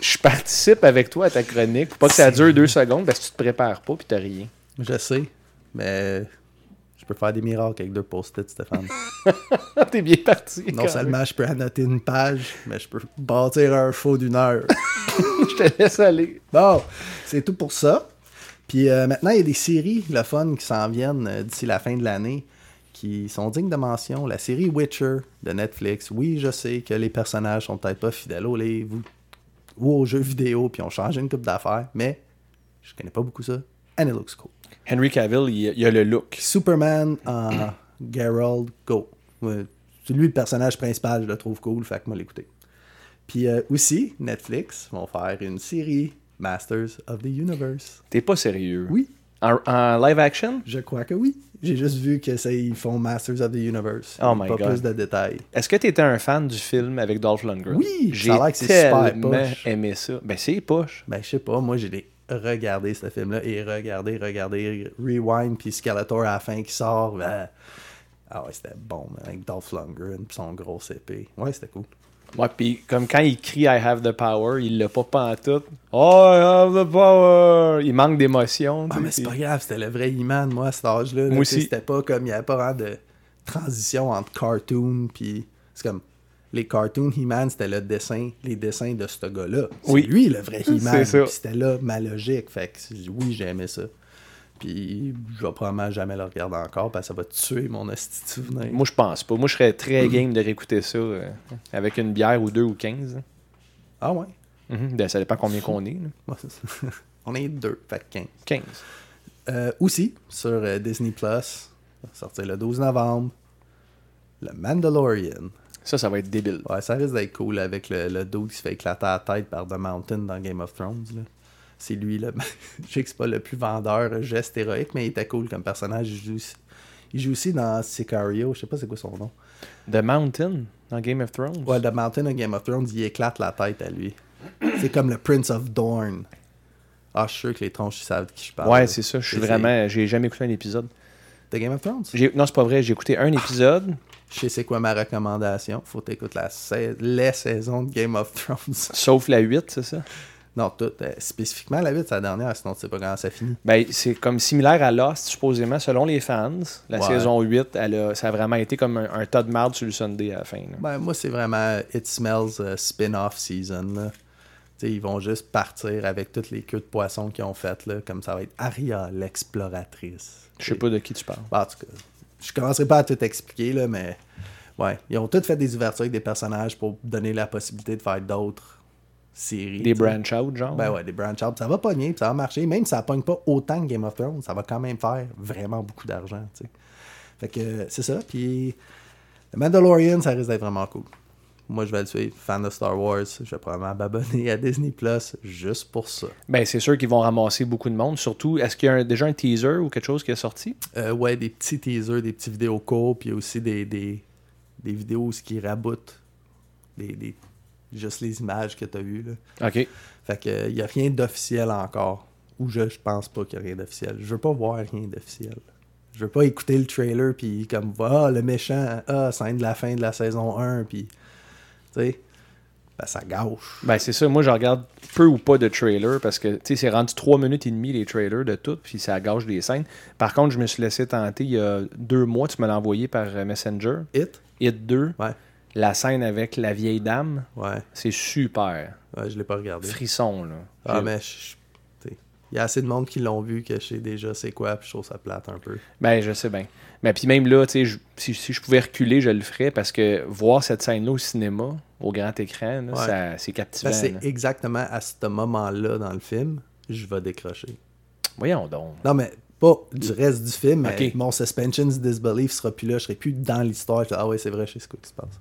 Speaker 1: Je participe avec toi à ta chronique pas que ça dure deux secondes parce que tu te prépares pas puis t'as rien.
Speaker 2: Je sais, mais je peux faire des miracles avec deux post-it, Stéphane.
Speaker 1: T'es bien parti.
Speaker 2: non seulement je peux annoter une page, mais je peux bâtir un show d'une heure.
Speaker 1: Je te laisse aller.
Speaker 2: Bon, c'est tout pour ça. Puis euh, maintenant, il y a des séries, le fun, qui s'en viennent euh, d'ici la fin de l'année, qui sont dignes de mention. La série Witcher de Netflix. Oui, je sais que les personnages sont peut-être pas fidèles aux livres ou aux jeux vidéo, puis ont changé une coupe d'affaires, mais je connais pas beaucoup ça. And it looks cool.
Speaker 1: Henry Cavill, il, il a le look.
Speaker 2: Superman en Geralt Go. C'est lui le personnage principal, je le trouve cool, fait que moi l'écouter. Puis euh, aussi, Netflix vont faire une série Masters of the Universe.
Speaker 1: T'es pas sérieux.
Speaker 2: Oui,
Speaker 1: En, en live action?
Speaker 2: je crois que oui. J'ai juste vu que ça, ils font Masters of the Universe.
Speaker 1: Oh my
Speaker 2: Pas
Speaker 1: God.
Speaker 2: plus de détails.
Speaker 1: Est-ce que t'étais un fan du film avec Dolph Lundgren?
Speaker 2: Oui,
Speaker 1: J'ai
Speaker 2: super
Speaker 1: tellement
Speaker 2: poche.
Speaker 1: aimé ça. Ben c'est poche.
Speaker 2: Ben, je sais pas, moi j'ai regardé ce film-là et regardé, regardé, Rewind, puis Skeletor à la fin qui sort. ben, Ah ouais, c'était bon, man, avec Dolph Lundgren puis son gros épée. Ouais, c'était cool.
Speaker 1: Ouais, puis comme quand il crie I have the power, il l'a pas pantoute. Oh, I have the power! Il manque d'émotion.
Speaker 2: Ah, mais c'est pas grave, c'était le vrai He-Man, moi, à cet âge-là. là,
Speaker 1: Moi aussi.
Speaker 2: C'était pas comme, il y avait pas vraiment de transition entre cartoon, puis c'est comme, les cartoons He-Man, c'était le dessin, les dessins de ce gars-là. C'est
Speaker 1: Oui.
Speaker 2: lui, le vrai He-Man. C'était là, ma logique. Fait que oui, j'ai aimé ça. Puis je vais probablement jamais le regarder encore, parce que ça va tuer mon souvenir.
Speaker 1: Moi, je pense pas. Moi, je serais
Speaker 2: Mm.
Speaker 1: très game de réécouter ça euh, avec une bière ou deux ou quinze.
Speaker 2: Ah ouais?
Speaker 1: Ben, ça dépend combien qu'on est. là.
Speaker 2: On est deux, fait que 15.
Speaker 1: 15.
Speaker 2: Euh, aussi, sur euh, Disney+, Plus, sortir le 12 novembre, le Mandalorian.
Speaker 1: Ça, ça va être débile.
Speaker 2: Ouais, ça risque d'être cool avec le, le dude qui se fait éclater la tête par The Mountain dans Game of Thrones. là. C'est lui, là. Je sais que c'est pas le plus vendeur geste héroïque, mais il était cool comme personnage. Il joue, aussi- il joue aussi dans Sicario, je sais pas c'est quoi son nom.
Speaker 1: The Mountain dans Game of Thrones?
Speaker 2: Ouais, The Mountain de Game of Thrones, il éclate la tête à lui. c'est comme le Prince of Dorne. Ah, je suis sûr que les tronches ils savent de qui je parle.
Speaker 1: Ouais, c'est ça. Je suis vraiment. J'ai jamais écouté un épisode.
Speaker 2: De Game of Thrones?
Speaker 1: Non, c'est pas vrai. J'ai écouté un épisode.
Speaker 2: Je sais c'est quoi ma recommandation. Faut t'écouter la sa- les saisons de Game of Thrones.
Speaker 1: Sauf la 8, c'est ça?
Speaker 2: non, tout. euh, spécifiquement la 8, c'est la dernière, sinon tu sais pas comment ça finit.
Speaker 1: Ben, c'est comme similaire à Lost, supposément, selon les fans. La
Speaker 2: Ouais.
Speaker 1: saison 8, elle a- ça a vraiment été comme un, un tas de marde sur le Sunday à la fin. là.
Speaker 2: Ben, moi, c'est vraiment It Smells euh, spin-off season. Là. Sais, ils vont juste partir avec toutes les queues de poisson qu'ils ont faites. Là, comme ça va être Aria, l'exploratrice.
Speaker 1: Je sais pas de qui tu parles.
Speaker 2: Ben, en tout cas, je commencerai pas à tout expliquer, là, mais ouais, ils ont tous fait des ouvertures avec des personnages pour donner la possibilité de faire d'autres séries.
Speaker 1: Des
Speaker 2: tu sais.
Speaker 1: branch out, genre?
Speaker 2: Ben ouais, des branch out, ça va pogner, ça va marcher. Même si ça pogne pas autant que Game of Thrones, ça va quand même faire vraiment beaucoup d'argent, tu sais. Fait que c'est ça, puis le Mandalorian, ça risque d'être vraiment cool. Moi, je vais le suivre, fan de Star Wars, je vais probablement m'abonner à Disney Plus juste pour ça.
Speaker 1: Ben, c'est sûr qu'ils vont ramasser beaucoup de monde. Surtout, est-ce qu'il y a un- déjà un teaser ou quelque chose qui est sorti?
Speaker 2: Euh, ouais, des petits teasers, des petits vidéos courts, puis aussi des, des, des vidéos où ce qui raboutent des, des juste les images que tu as vues. Là.
Speaker 1: OK.
Speaker 2: Fait que il n'y a rien d'officiel encore. Ou je, je pense pas qu'il y a rien d'officiel. Je veux pas voir rien d'officiel. Je veux pas écouter le trailer puis comme ah le méchant, ah scène de la fin de la saison 1 puis sais ben, ça gâche.
Speaker 1: Ben, c'est ça. Moi, je regarde peu ou pas de trailer parce que, tu sais, c'est rendu 3 minutes et demie les trailers de tout, puis ça gâche des scènes. Par contre, je me suis laissé tenter il y a deux mois, tu me l'as envoyé par euh, Messenger.
Speaker 2: Hit?
Speaker 1: Hit 2.
Speaker 2: Ouais.
Speaker 1: La scène avec la vieille dame,
Speaker 2: Ouais.
Speaker 1: c'est super.
Speaker 2: Ouais, je l'ai pas regardé.
Speaker 1: Frisson, là.
Speaker 2: Ah mais je- il y a assez de monde qui l'ont vu que je sais déjà c'est quoi puis je trouve ça plate un peu.
Speaker 1: Ben, je sais bien. Mais puis même là, tu sais, je- si, si je pouvais reculer, je le ferais parce que voir cette scène-là au cinéma, au grand écran,
Speaker 2: Ouais.
Speaker 1: ça- c'est captivant.
Speaker 2: Ben, c'est exactement à ce moment-là dans le film, je vais décrocher.
Speaker 1: Voyons donc.
Speaker 2: Non, mais pas du reste du film, mais mon suspension disbelief sera plus là, je serai plus dans l'histoire. Ah ouais, c'est vrai, je sais ce qui se passe.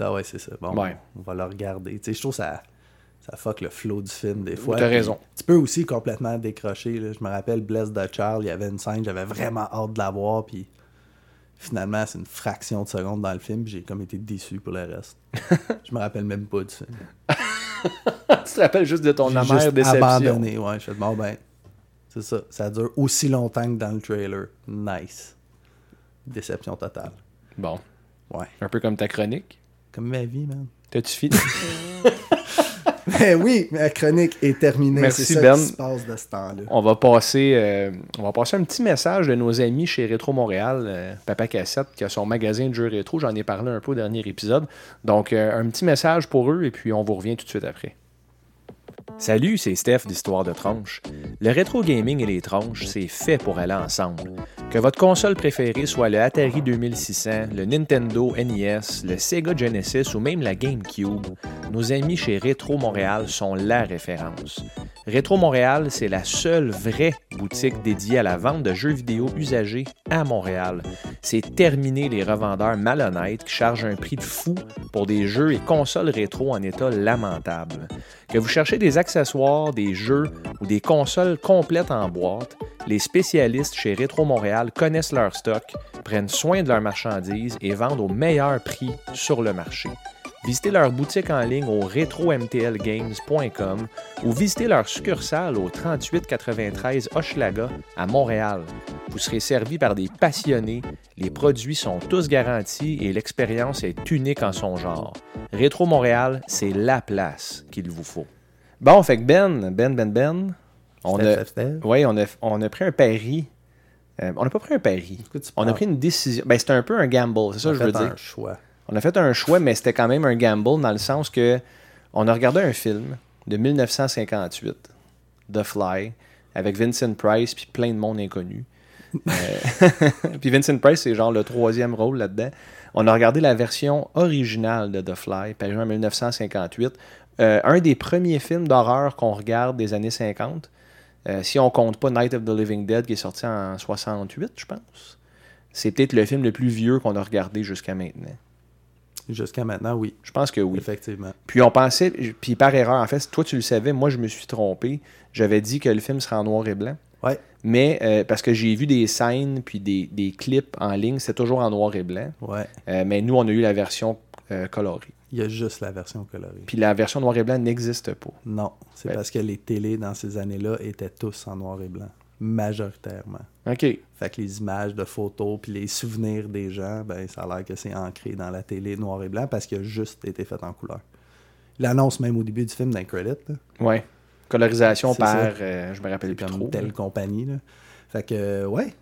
Speaker 2: Ah ouais, c'est ça. Bon,
Speaker 1: Ouais.
Speaker 2: on va le regarder. Tu sais, je trouve ça, ça fuck le flow du film des fois.
Speaker 1: T'as raison.
Speaker 2: Tu peux aussi complètement décrocher. là. Je me rappelle Bless the Child, il y avait une scène, j'avais vraiment hâte de la voir, puis finalement, c'est une fraction de seconde dans le film, j'ai comme été déçu pour le reste. je me rappelle même pas du film.
Speaker 1: tu te rappelles juste de ton amère
Speaker 2: juste
Speaker 1: déception.
Speaker 2: abandonné, ouais. Je fais bon, ben, c'est ça. Ça dure aussi longtemps que dans le trailer. Nice. Déception totale.
Speaker 1: Bon,
Speaker 2: Ouais.
Speaker 1: un peu comme ta chronique.
Speaker 2: Comme ma vie, man.
Speaker 1: T'as-tu fini?
Speaker 2: Mais oui, ma chronique est terminée.
Speaker 1: Merci,
Speaker 2: c'est ça
Speaker 1: Ben.
Speaker 2: qui se passe de ce temps-là.
Speaker 1: on va passer euh, on va passer un petit message de nos amis chez Rétro Montréal, euh, Papa Cassette, qui a son magasin de jeux rétro. J'en ai parlé un peu au dernier épisode. Donc, euh, un petit message pour eux et puis on vous revient tout de suite après. Salut, c'est Steph d'Histoire de Tronche. Le rétro gaming et les tronches, c'est fait pour aller ensemble. Que votre console préférée soit le Atari 2600, le Nintendo NES, le Sega Genesis ou même la GameCube, nos amis chez Rétro Montréal sont la référence. Rétro Montréal, c'est la seule vraie boutique dédiée à la vente de jeux vidéo usagés à Montréal. C'est terminé les revendeurs malhonnêtes qui chargent un prix de fou pour des jeux et consoles rétro en état lamentable. Que vous cherchez des accessoires, des jeux ou des consoles complètes en boîte, les spécialistes chez Rétro Montréal connaissent leur stock, prennent soin de leurs marchandises et vendent au meilleur prix sur le marché. Visitez leur boutique en ligne au retromtlgames.com ou visitez leur succursale au 3893 Hochelaga à Montréal. Vous serez servi par des passionnés, les produits sont tous garantis et l'expérience est unique en son genre. Rétro Montréal, c'est la place qu'il vous faut. Bon, fait que Ben, Ben, Ben, Ben, on a, ouais, on a, on a pris un pari. Euh, on n'a pas pris un pari. On a pris une décision. Ben, c'était un peu un gamble, c'est ça
Speaker 2: On
Speaker 1: que je
Speaker 2: a
Speaker 1: veux
Speaker 2: fait
Speaker 1: dire.
Speaker 2: un choix.
Speaker 1: On a fait un choix, mais c'était quand même un gamble dans le sens que on a regardé un film de 1958, The Fly, avec Vincent Price puis plein de monde inconnu. Euh, puis Vincent Price, c'est genre le troisième rôle là-dedans. On a regardé la version originale de The Fly, paru en 1958. Euh, un des premiers films d'horreur qu'on regarde des années 50. Euh, si on compte pas Night of the Living Dead qui est sorti en 68, je pense. C'est peut-être le film le plus vieux qu'on a regardé jusqu'à maintenant.
Speaker 2: Jusqu'à maintenant, oui.
Speaker 1: Je pense que oui.
Speaker 2: Effectivement.
Speaker 1: Puis on pensait, puis par erreur, en fait, toi tu le savais, moi je me suis trompé. J'avais dit que le film serait en noir et blanc.
Speaker 2: Ouais.
Speaker 1: Mais euh, parce que j'ai vu des scènes puis des, des clips en ligne, c'est toujours en noir et blanc.
Speaker 2: Ouais.
Speaker 1: Euh, mais nous, on a eu la version euh, colorée.
Speaker 2: Il y a juste la version colorée.
Speaker 1: Puis la version noir et blanc n'existe pas.
Speaker 2: Non, c'est
Speaker 1: Ouais.
Speaker 2: parce que les télés dans ces années-là étaient tous en noir et blanc. Majoritairement.
Speaker 1: OK.
Speaker 2: Fait que les images de photos puis les souvenirs des gens, ben ça a l'air que c'est ancré dans la télé noir et blanc parce qu'il a juste été fait en couleur. Il annonce même au début du film d'un credit, là,
Speaker 1: Ouais. Colorisation par, euh, je me rappelle plus
Speaker 2: comme
Speaker 1: trop.
Speaker 2: telle
Speaker 1: là.
Speaker 2: compagnie. Là. Fait que, ouais,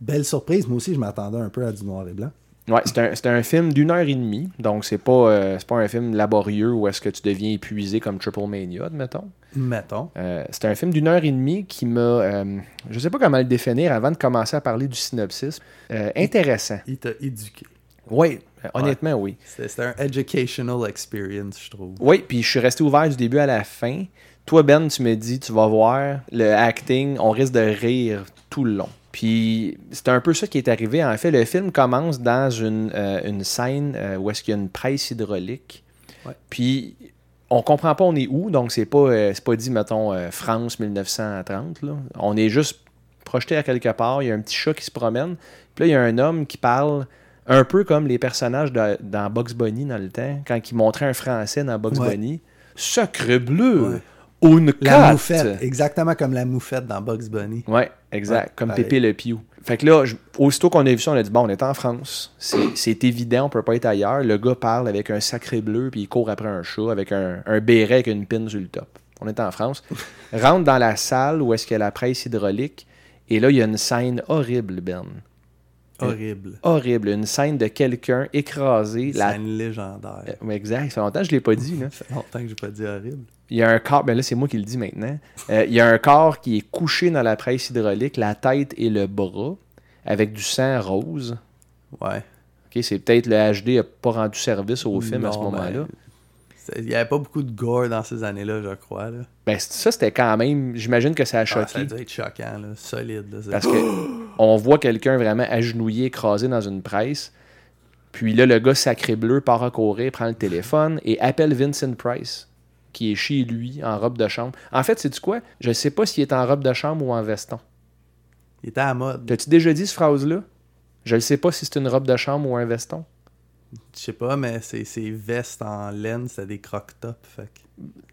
Speaker 2: belle surprise. Moi aussi, je m'attendais un peu à du noir et blanc.
Speaker 1: Ouais, c'est un, un film d'une heure et demie. Donc, c'est pas, euh, pas un film laborieux où est-ce que tu deviens épuisé comme Triple Mania, admettons.
Speaker 2: Mettons.
Speaker 1: Euh, c'est un film d'une heure et demie qui m'a. euh, je sais pas comment le définir avant de commencer à parler du synopsis. Euh, intéressant.
Speaker 2: Il t'a éduqué.
Speaker 1: Oui, honnêtement, oui.
Speaker 2: C'était un educational experience, je trouve.
Speaker 1: Oui, puis je suis resté ouvert du début à la fin. Toi, Ben, tu me dis, tu vas voir, le acting, on risque de rire tout le long. Puis c'est un peu ça qui est arrivé. En fait, le film commence dans une, euh, une scène euh, où est-ce qu'il y a une presse hydraulique.
Speaker 2: Ouais.
Speaker 1: Puis on comprend pas on est où, donc c'est pas, euh, c'est pas dit, mettons, euh, France 1930. Là. On est juste projeté à quelque part, il y a un petit chat qui se promène. Puis là, il y a un homme qui parle Un peu comme les personnages de- dans Bugs Bunny dans le temps, quand ils montraient un Français dans
Speaker 2: Ouais.
Speaker 1: Bunny. Sacre bleu!
Speaker 2: Ouais.
Speaker 1: Une
Speaker 2: La moufette, exactement comme la moufette dans Bugs Bunny.
Speaker 1: Ouais, exact.
Speaker 2: Ouais,
Speaker 1: comme
Speaker 2: pareil.
Speaker 1: Pépé le Piou. Fait que là, je- aussitôt qu'on a vu ça, on a dit bon, on est en France. C'est c'est évident, on peut pas être ailleurs. Le gars parle avec un sacré bleu, puis il court après un chat avec un, un béret avec une pine sur le top. On est en France. Rentre dans la salle où est-ce qu'il y a la presse hydraulique. Et là, il y a une scène horrible, Ben.
Speaker 2: Horrible.
Speaker 1: Horrible. Une scène de quelqu'un écrasé.
Speaker 2: C'est
Speaker 1: La...
Speaker 2: une légendaire.
Speaker 1: Euh, Exact. Ça fait longtemps que je l'ai pas dit. Là.
Speaker 2: Ça fait longtemps que j'ai pas dit horrible.
Speaker 1: Il y a un corps, ben là c'est moi qui le dis maintenant. Euh, il y a un corps qui est couché dans la presse hydraulique, la tête et le bras, avec du sang rose.
Speaker 2: Ouais.
Speaker 1: Ok, c'est peut-être le HD n'a pas rendu service au film à ce
Speaker 2: ben,
Speaker 1: moment-là.
Speaker 2: c'est- Il n'y avait pas beaucoup de gore dans ces années-là, je crois. Là.
Speaker 1: Ben, ça c'était quand même, j'imagine que ça a
Speaker 2: Ah, ça a
Speaker 1: choqué.
Speaker 2: dû être choquant, là. solide. là.
Speaker 1: Parce que on voit quelqu'un vraiment agenouillé, écrasé dans une presse. Puis là, le gars sacré bleu part à courir, prend le téléphone et appelle Vincent Price, qui est chez lui en robe de chambre. En fait, c'est du quoi? Je sais pas s'il est en robe de chambre ou en veston.
Speaker 2: Il était à la mode.
Speaker 1: T'as-tu déjà dit cette phrase-là? Je ne sais pas si c'est une robe de chambre ou un veston.
Speaker 2: Je sais pas, mais c'est ces vestes en laine, c'était des que-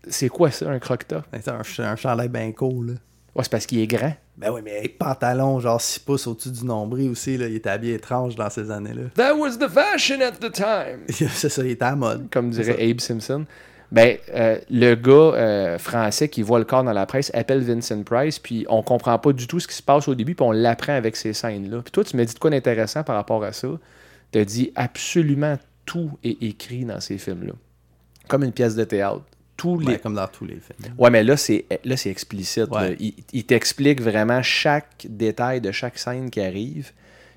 Speaker 1: C'est quoi ça, un croque-top?
Speaker 2: C'est un, un chandail bien cool. Là.
Speaker 1: Ouais, c'est parce qu'il est grand.
Speaker 2: Ben oui, mais pantalon, genre 6 pouces au-dessus du nombril aussi. Là. Il était habillé étrange dans ces années-là.
Speaker 1: That was the fashion at the time.
Speaker 2: c'est ça, il était à mode.
Speaker 1: Comme dirait Abe Simpson. Ben, euh, le gars euh, français qui voit le corps dans la presse appelle Vincent Price, puis on comprend pas du tout ce qui se passe au début, puis on l'apprend avec ces scènes-là. Puis toi, tu m'as dit de quoi d'intéressant par rapport à ça? Tu as dit absolument tout est écrit dans ces films-là. Comme une pièce de théâtre. Tous les,
Speaker 2: Ouais, comme dans tous les films.
Speaker 1: Ouais, mais là, c'est là, c'est explicite.
Speaker 2: Ouais.
Speaker 1: là. Il, il t'explique vraiment chaque détail de chaque scène qui arrive.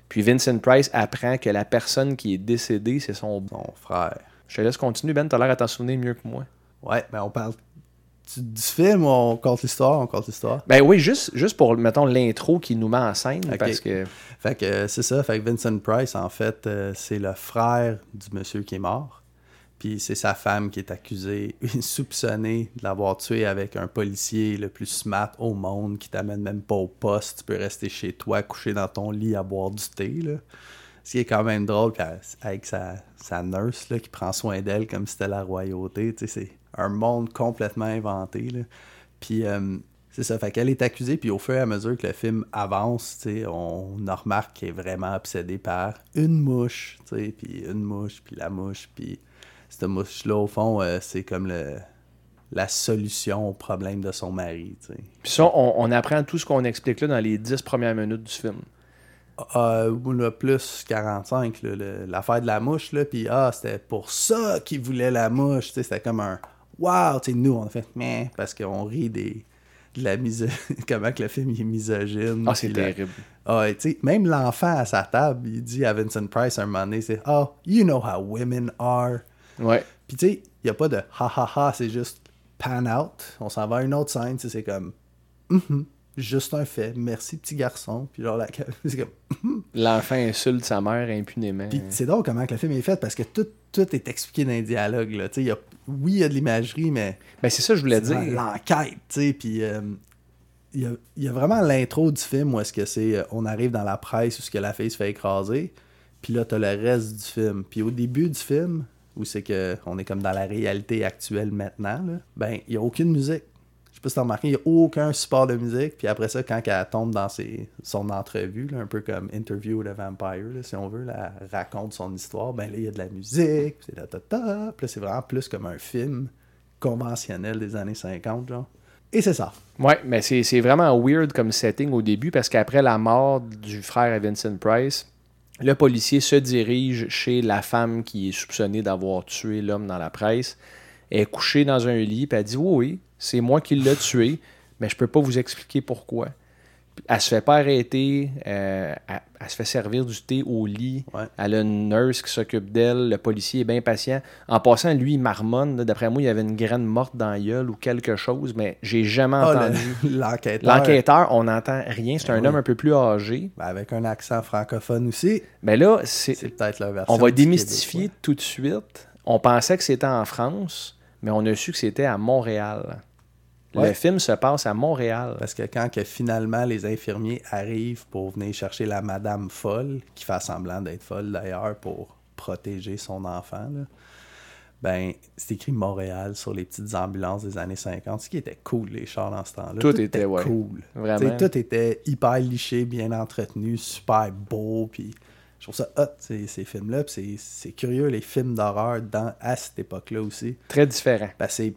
Speaker 1: Puis Vincent Price apprend que la personne qui est décédée, c'est son...
Speaker 2: Frère.
Speaker 1: Je te laisse continuer, Ben, t'as l'air à t'en souvenir mieux que moi.
Speaker 2: Ouais, mais on parle du, film ou on compte l'histoire? On compte l'histoire.
Speaker 1: Ben oui, juste, juste pour, mettons, l'intro qui nous met en scène, parce que...
Speaker 2: Fait que c'est ça. Fait que Vincent Price, en fait, euh, c'est le frère du monsieur qui est mort. Puis c'est sa femme qui est accusée, soupçonnée de l'avoir tué avec un policier le plus smart au monde qui t'amène même pas au poste. Tu peux rester chez toi, couché dans ton lit à boire du thé. Là. Ce qui est quand même drôle, avec sa, sa nurse qui prend soin d'elle comme si c'était la royauté. C'est un monde complètement inventé. Là. Puis euh, c'est ça, fait qu'elle est accusée, puis au fur et à mesure que le film avance, on remarque qu'elle est vraiment obsédée par une mouche, puis une mouche, puis la mouche, puis cette mouche-là, au fond, euh, c'est comme le, la solution au problème de son mari.
Speaker 1: Puis ça, on, on apprend tout ce qu'on explique là dans les 10 premières minutes du film.
Speaker 2: Euh, le plus 45, là, le- l'affaire de la mouche, là, puis ah, c'était pour ça qu'il voulait la mouche, c'était comme un wow, tu nous, on a fait mais parce qu'on rit des de la miso... comment que le film il est misogyne.
Speaker 1: Ah, c'est terrible.
Speaker 2: Ah, tu même l'enfant à sa table, il dit à Vincent Price un moment donné, c'est Oh, you know how women are.
Speaker 1: Ouais.
Speaker 2: Puis tu sais, il n'y a pas de ha ha ha, c'est juste pan out. On s'en va à une autre scène, c'est comme Mhm, juste un fait, merci petit garçon. Puis genre, la... c'est comme
Speaker 1: L'enfant insulte sa mère impunément.
Speaker 2: Puis c'est drôle comment que le film est fait parce que tout, tout est expliqué dans les dialogues. Là. Y a... Oui, il y a de l'imagerie, mais
Speaker 1: Ben c'est ça que je voulais dire.
Speaker 2: l'enquête. tu sais, Puis euh, il y, a, il y a vraiment l'intro du film où est-ce que c'est euh, on arrive dans la presse où ce que la fille se fait écraser. Puis là, t'as le reste du film. Puis au début du film, où c'est que on est comme dans la réalité actuelle maintenant, ben il n'y a aucune musique. Je sais pas si t'as remarqué, il n'y a aucun support de musique. Puis après ça, quand elle tombe dans ses, son entrevue, un peu comme Interview with a Vampire, si on veut, elle raconte son histoire, ben là, il y a de la musique, c'est ta ta ta. C'est vraiment plus comme un film conventionnel des années 50, genre. Et c'est ça.
Speaker 1: Ouais, mais c'est vraiment weird comme setting au début parce qu'après la mort du frère à Vincent Price, le policier se dirige chez la femme qui est soupçonnée d'avoir tué l'homme dans la presse. Elle est couchée dans un lit, puis elle dit Oui, oui, c'est moi qui l'ai tué, mais je peux pas vous expliquer pourquoi. Elle se fait pas arrêter, euh, elle, elle se fait servir du thé au lit.
Speaker 2: Ouais.
Speaker 1: Elle a une nurse qui s'occupe d'elle. Le policier est bien patient. En passant, lui, il marmonne. D'après moi, il y avait une graine morte dans la gueule ou quelque chose, mais j'ai jamais
Speaker 2: Ah,
Speaker 1: entendu.
Speaker 2: le- l'enquêteur.
Speaker 1: L'enquêteur, on n'entend rien. C'est
Speaker 2: Ah
Speaker 1: un
Speaker 2: oui.
Speaker 1: homme un peu plus âgé.
Speaker 2: Ben, avec un accent francophone aussi.
Speaker 1: Mais là, c'est,
Speaker 2: peut-être la version.
Speaker 1: on va démystifier
Speaker 2: Québec,
Speaker 1: tout de suite. On pensait que c'était en France, mais on a su que c'était à Montréal.
Speaker 2: Ouais.
Speaker 1: Le film se passe à Montréal.
Speaker 2: Parce que quand que finalement les infirmiers arrivent pour venir chercher la madame folle, qui fait semblant d'être folle d'ailleurs pour protéger son enfant, là, ben c'est écrit Montréal sur les petites ambulances des années 50, ce qui était cool les chars dans ce temps-là.
Speaker 1: Tout était, ouais.
Speaker 2: cool.
Speaker 1: Vraiment.
Speaker 2: T'sais, tout était hyper liché, bien entretenu, super beau, puis je trouve ça hot ces, films-là, c'est- curieux les films d'horreur à cette époque-là aussi.
Speaker 1: Très différent.
Speaker 2: Ben, c'est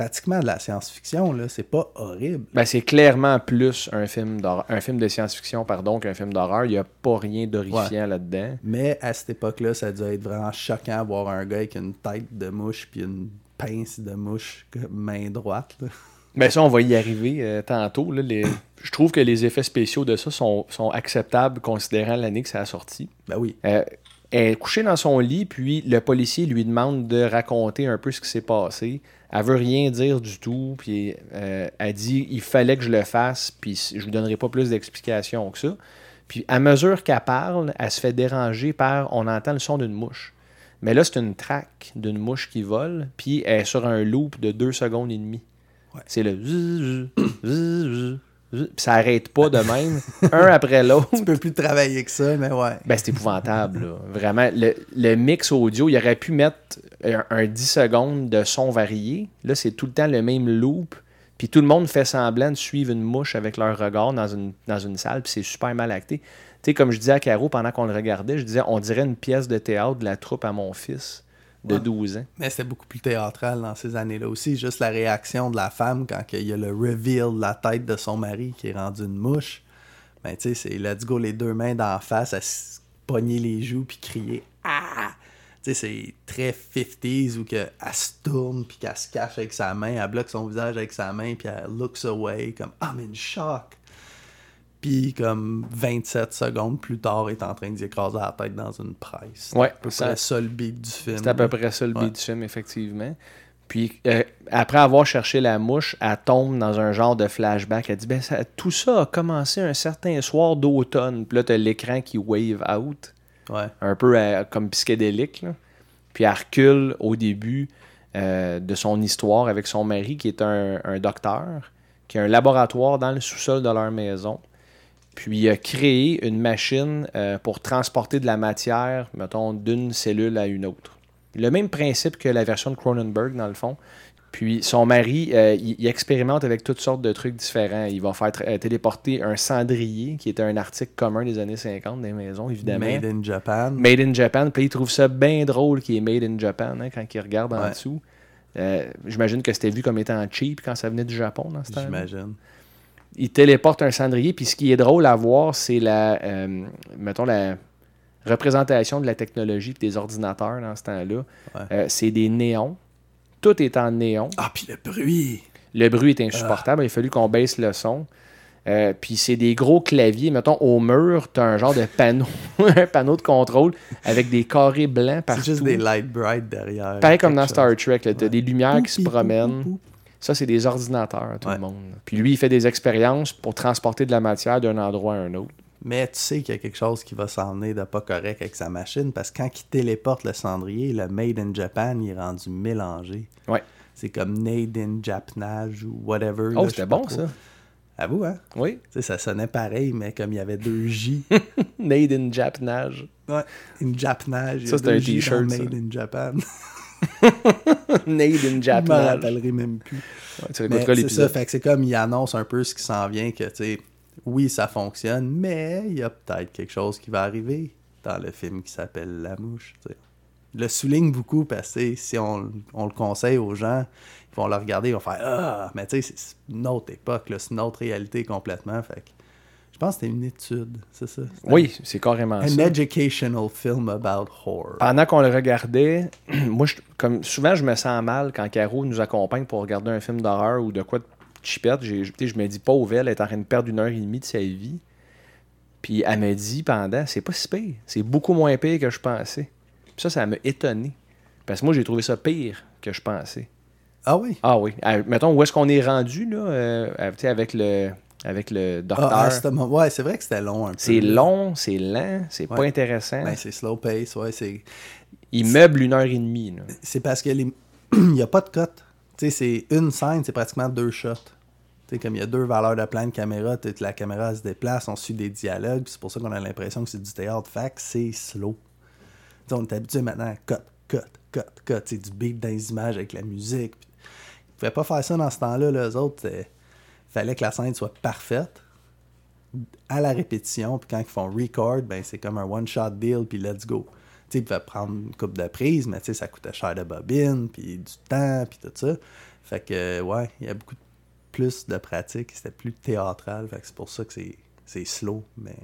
Speaker 2: pratiquement de la science-fiction là, c'est pas horrible.
Speaker 1: Ben, c'est clairement plus un film, d'horreur- un film de science-fiction pardon, qu'un film d'horreur. Il n'y a pas rien d'horrifiant là-dedans.
Speaker 2: Mais à cette époque-là, ça a dû être vraiment choquant voir un gars avec une tête de mouche puis une pince de mouche main droite. là.
Speaker 1: Ben ça, on va y arriver euh, tantôt. là. Les- Je trouve que les effets spéciaux de ça sont, sont acceptables considérant l'année que ça a sorti.
Speaker 2: Ben oui.
Speaker 1: Euh, elle est couchée dans son lit, puis le policier lui demande de raconter un peu ce qui s'est passé. Elle veut rien dire du tout, puis euh, elle dit il fallait que je le fasse, puis je vous donnerai pas plus d'explications que ça. Puis à mesure qu'elle parle, elle se fait déranger par on entend le son d'une mouche. Mais là, c'est une traque d'une mouche qui vole, puis elle est sur un loop de deux secondes et demie.
Speaker 2: Ouais.
Speaker 1: C'est le ça arrête pas de même, un après l'autre.
Speaker 2: Tu peux plus travailler que ça, mais ouais.
Speaker 1: Ben, c'est épouvantable, là. Vraiment, le, le mix audio, il aurait pu mettre un, un 10 secondes de son varié. Là, c'est tout le temps le même loop. Puis tout le monde fait semblant de suivre une mouche avec leur regard dans une, dans une salle, puis c'est super mal acté. Tu sais, comme je disais à Caro pendant qu'on le regardait, je disais, on dirait une pièce de théâtre de la troupe à mon fils de
Speaker 2: Ouais.
Speaker 1: 12 ans.
Speaker 2: Mais c'était beaucoup plus théâtral dans ces années-là aussi. Juste la réaction de la femme quand il y a le reveal de la tête de son mari qui est rendu une mouche. Ben, tu sais, c'est let's go, les deux mains d'en face, à se pogner les joues puis crier Ah! Tu sais, c'est très 50s où que elle se tourne puis qu'elle se cache avec sa main, elle bloque son visage avec sa main puis elle looks away comme I'm in shock. Puis comme 27 secondes plus tard, elle est en train d'y écraser la tête dans une presse.
Speaker 1: Ouais,
Speaker 2: C'est à peu
Speaker 1: ça-
Speaker 2: près ça le beat du film.
Speaker 1: C'est à peu près ça le
Speaker 2: Ouais.
Speaker 1: beat du film, effectivement. Puis euh, après avoir cherché la mouche, elle tombe dans un genre de flashback. Elle dit ben ça- tout ça a commencé un certain soir d'automne. Puis là, t'as l'écran qui wave out,
Speaker 2: Ouais.
Speaker 1: un peu euh, comme psychédélique. là. Puis elle recule au début euh, de son histoire avec son mari, qui est un, un docteur, qui a un laboratoire dans le sous-sol de leur maison. Puis il a créé une machine euh, pour transporter de la matière, mettons, d'une cellule à une autre. Le même principe que la version de Cronenberg, dans le fond. Puis son mari, euh, il, il expérimente avec toutes sortes de trucs différents. Il va faire téléporter un cendrier, qui était un article commun des années 50 des maisons, évidemment.
Speaker 2: Made in Japan.
Speaker 1: Made in Japan. Puis il trouve ça bien drôle qu'il est Made in Japan hein, quand il regarde en
Speaker 2: Ouais.
Speaker 1: dessous. Euh, J'imagine que c'était vu comme étant cheap quand ça venait du Japon dans ce temps
Speaker 2: J'imagine.
Speaker 1: Il téléporte un cendrier. Puis ce qui est drôle à voir, c'est la, euh, mettons, la représentation de la technologie et des ordinateurs dans ce temps-là.
Speaker 2: Ouais.
Speaker 1: Euh, c'est des néons. Tout est en néon.
Speaker 2: Ah, puis le bruit!
Speaker 1: Le bruit est insupportable. Il a fallu qu'on baisse le son. Euh, puis c'est des gros claviers. Mettons, au mur, tu as un genre de panneau, un panneau de contrôle avec des carrés blancs partout.
Speaker 2: C'est juste des light bright derrière.
Speaker 1: Pareil comme dans
Speaker 2: chose.
Speaker 1: Star Trek. Tu as
Speaker 2: Ouais.
Speaker 1: des lumières qui se promènent. Ça, c'est des ordinateurs, tout
Speaker 2: Ouais.
Speaker 1: le monde. Puis lui, il fait des expériences pour transporter de la matière d'un endroit à un autre.
Speaker 2: Mais tu sais qu'il y a quelque chose qui va s'emmener de pas correct avec sa machine parce que quand il téléporte le cendrier, le Made in Japan, il est rendu mélangé.
Speaker 1: Ouais.
Speaker 2: C'est comme Made in Japanage ou whatever.
Speaker 1: Oh, c'était bon, ça.
Speaker 2: À vous, hein?
Speaker 1: Oui.
Speaker 2: Ça sonnait pareil, mais comme il y avait deux J.
Speaker 1: Made in Japanage.
Speaker 2: ouais. In Japanage.
Speaker 1: Ça, c'est
Speaker 2: deux
Speaker 1: un t-shirt, ça.
Speaker 2: Made in Japan.
Speaker 1: Made in
Speaker 2: Je m'en rappellerai même plus.
Speaker 1: Ouais, tu
Speaker 2: c'est ça, fait que c'est comme il annonce un peu ce qui s'en vient, que tu sais, oui, ça fonctionne, mais il y a peut-être quelque chose qui va arriver dans le film qui s'appelle La Mouche. tu sais. Il le souligne beaucoup parce que si on, on le conseille aux gens, ils vont le regarder, ils vont faire Ah, mais tu sais, c'est une autre époque, c'est une autre réalité complètement. Fait que je pense que c'était une étude, c'est ça?
Speaker 1: Oui, c'est carrément ça.
Speaker 2: educational film about horror.
Speaker 1: Pendant qu'on le regardait, moi, je- comme souvent, je me sens mal quand Caro nous accompagne pour regarder un film d'horreur ou de quoi de chipette. Sais, Je me dis, pauvre, elle est en train de perdre une heure et demie de sa vie. Puis elle me dit pendant, c'est pas si pire. C'est beaucoup moins pire que je pensais. Puis ça, ça m'a étonné. Parce que moi, j'ai trouvé ça pire que je pensais.
Speaker 2: Ah oui?
Speaker 1: Ah oui. Ah, mettons, où est-ce qu'on est rendu, là, euh, tu sais, avec le, avec le docteur.
Speaker 2: Ah, ce moment- ouais, c'est vrai que c'était long un peu.
Speaker 1: c'est long, c'est lent, c'est pas intéressant.
Speaker 2: Ben, c'est slow pace, ouais, c'est...
Speaker 1: Il meuble une heure et demie.
Speaker 2: c'est parce que les... il n'y a pas de cote. Tu Tu sais, c'est une scène, c'est pratiquement deux shots. Tu sais, comme il y a deux valeurs de plan de caméra, t'sais, la caméra se déplace, on suit des dialogues, c'est pour ça qu'on a l'impression que c'est du théâtre. Fait que c'est slow. T'sais, on est habitué maintenant à cut, cut, cut, cut, sais, du beat dans les images avec la musique. Ils pouvaient pas faire ça dans ce temps-là, les autres. Il fallait que la scène soit parfaite à la répétition, puis quand ils font record, ben c'est comme un one-shot deal, puis let's go. Tu sais, ils prendre une coupe de prise, mais tu sais, ça coûtait cher de bobine, puis du temps, puis tout ça. Fait que, ouais, il y a beaucoup plus de pratique, c'était plus théâtral, fait que c'est pour ça que c'est, c'est slow, mais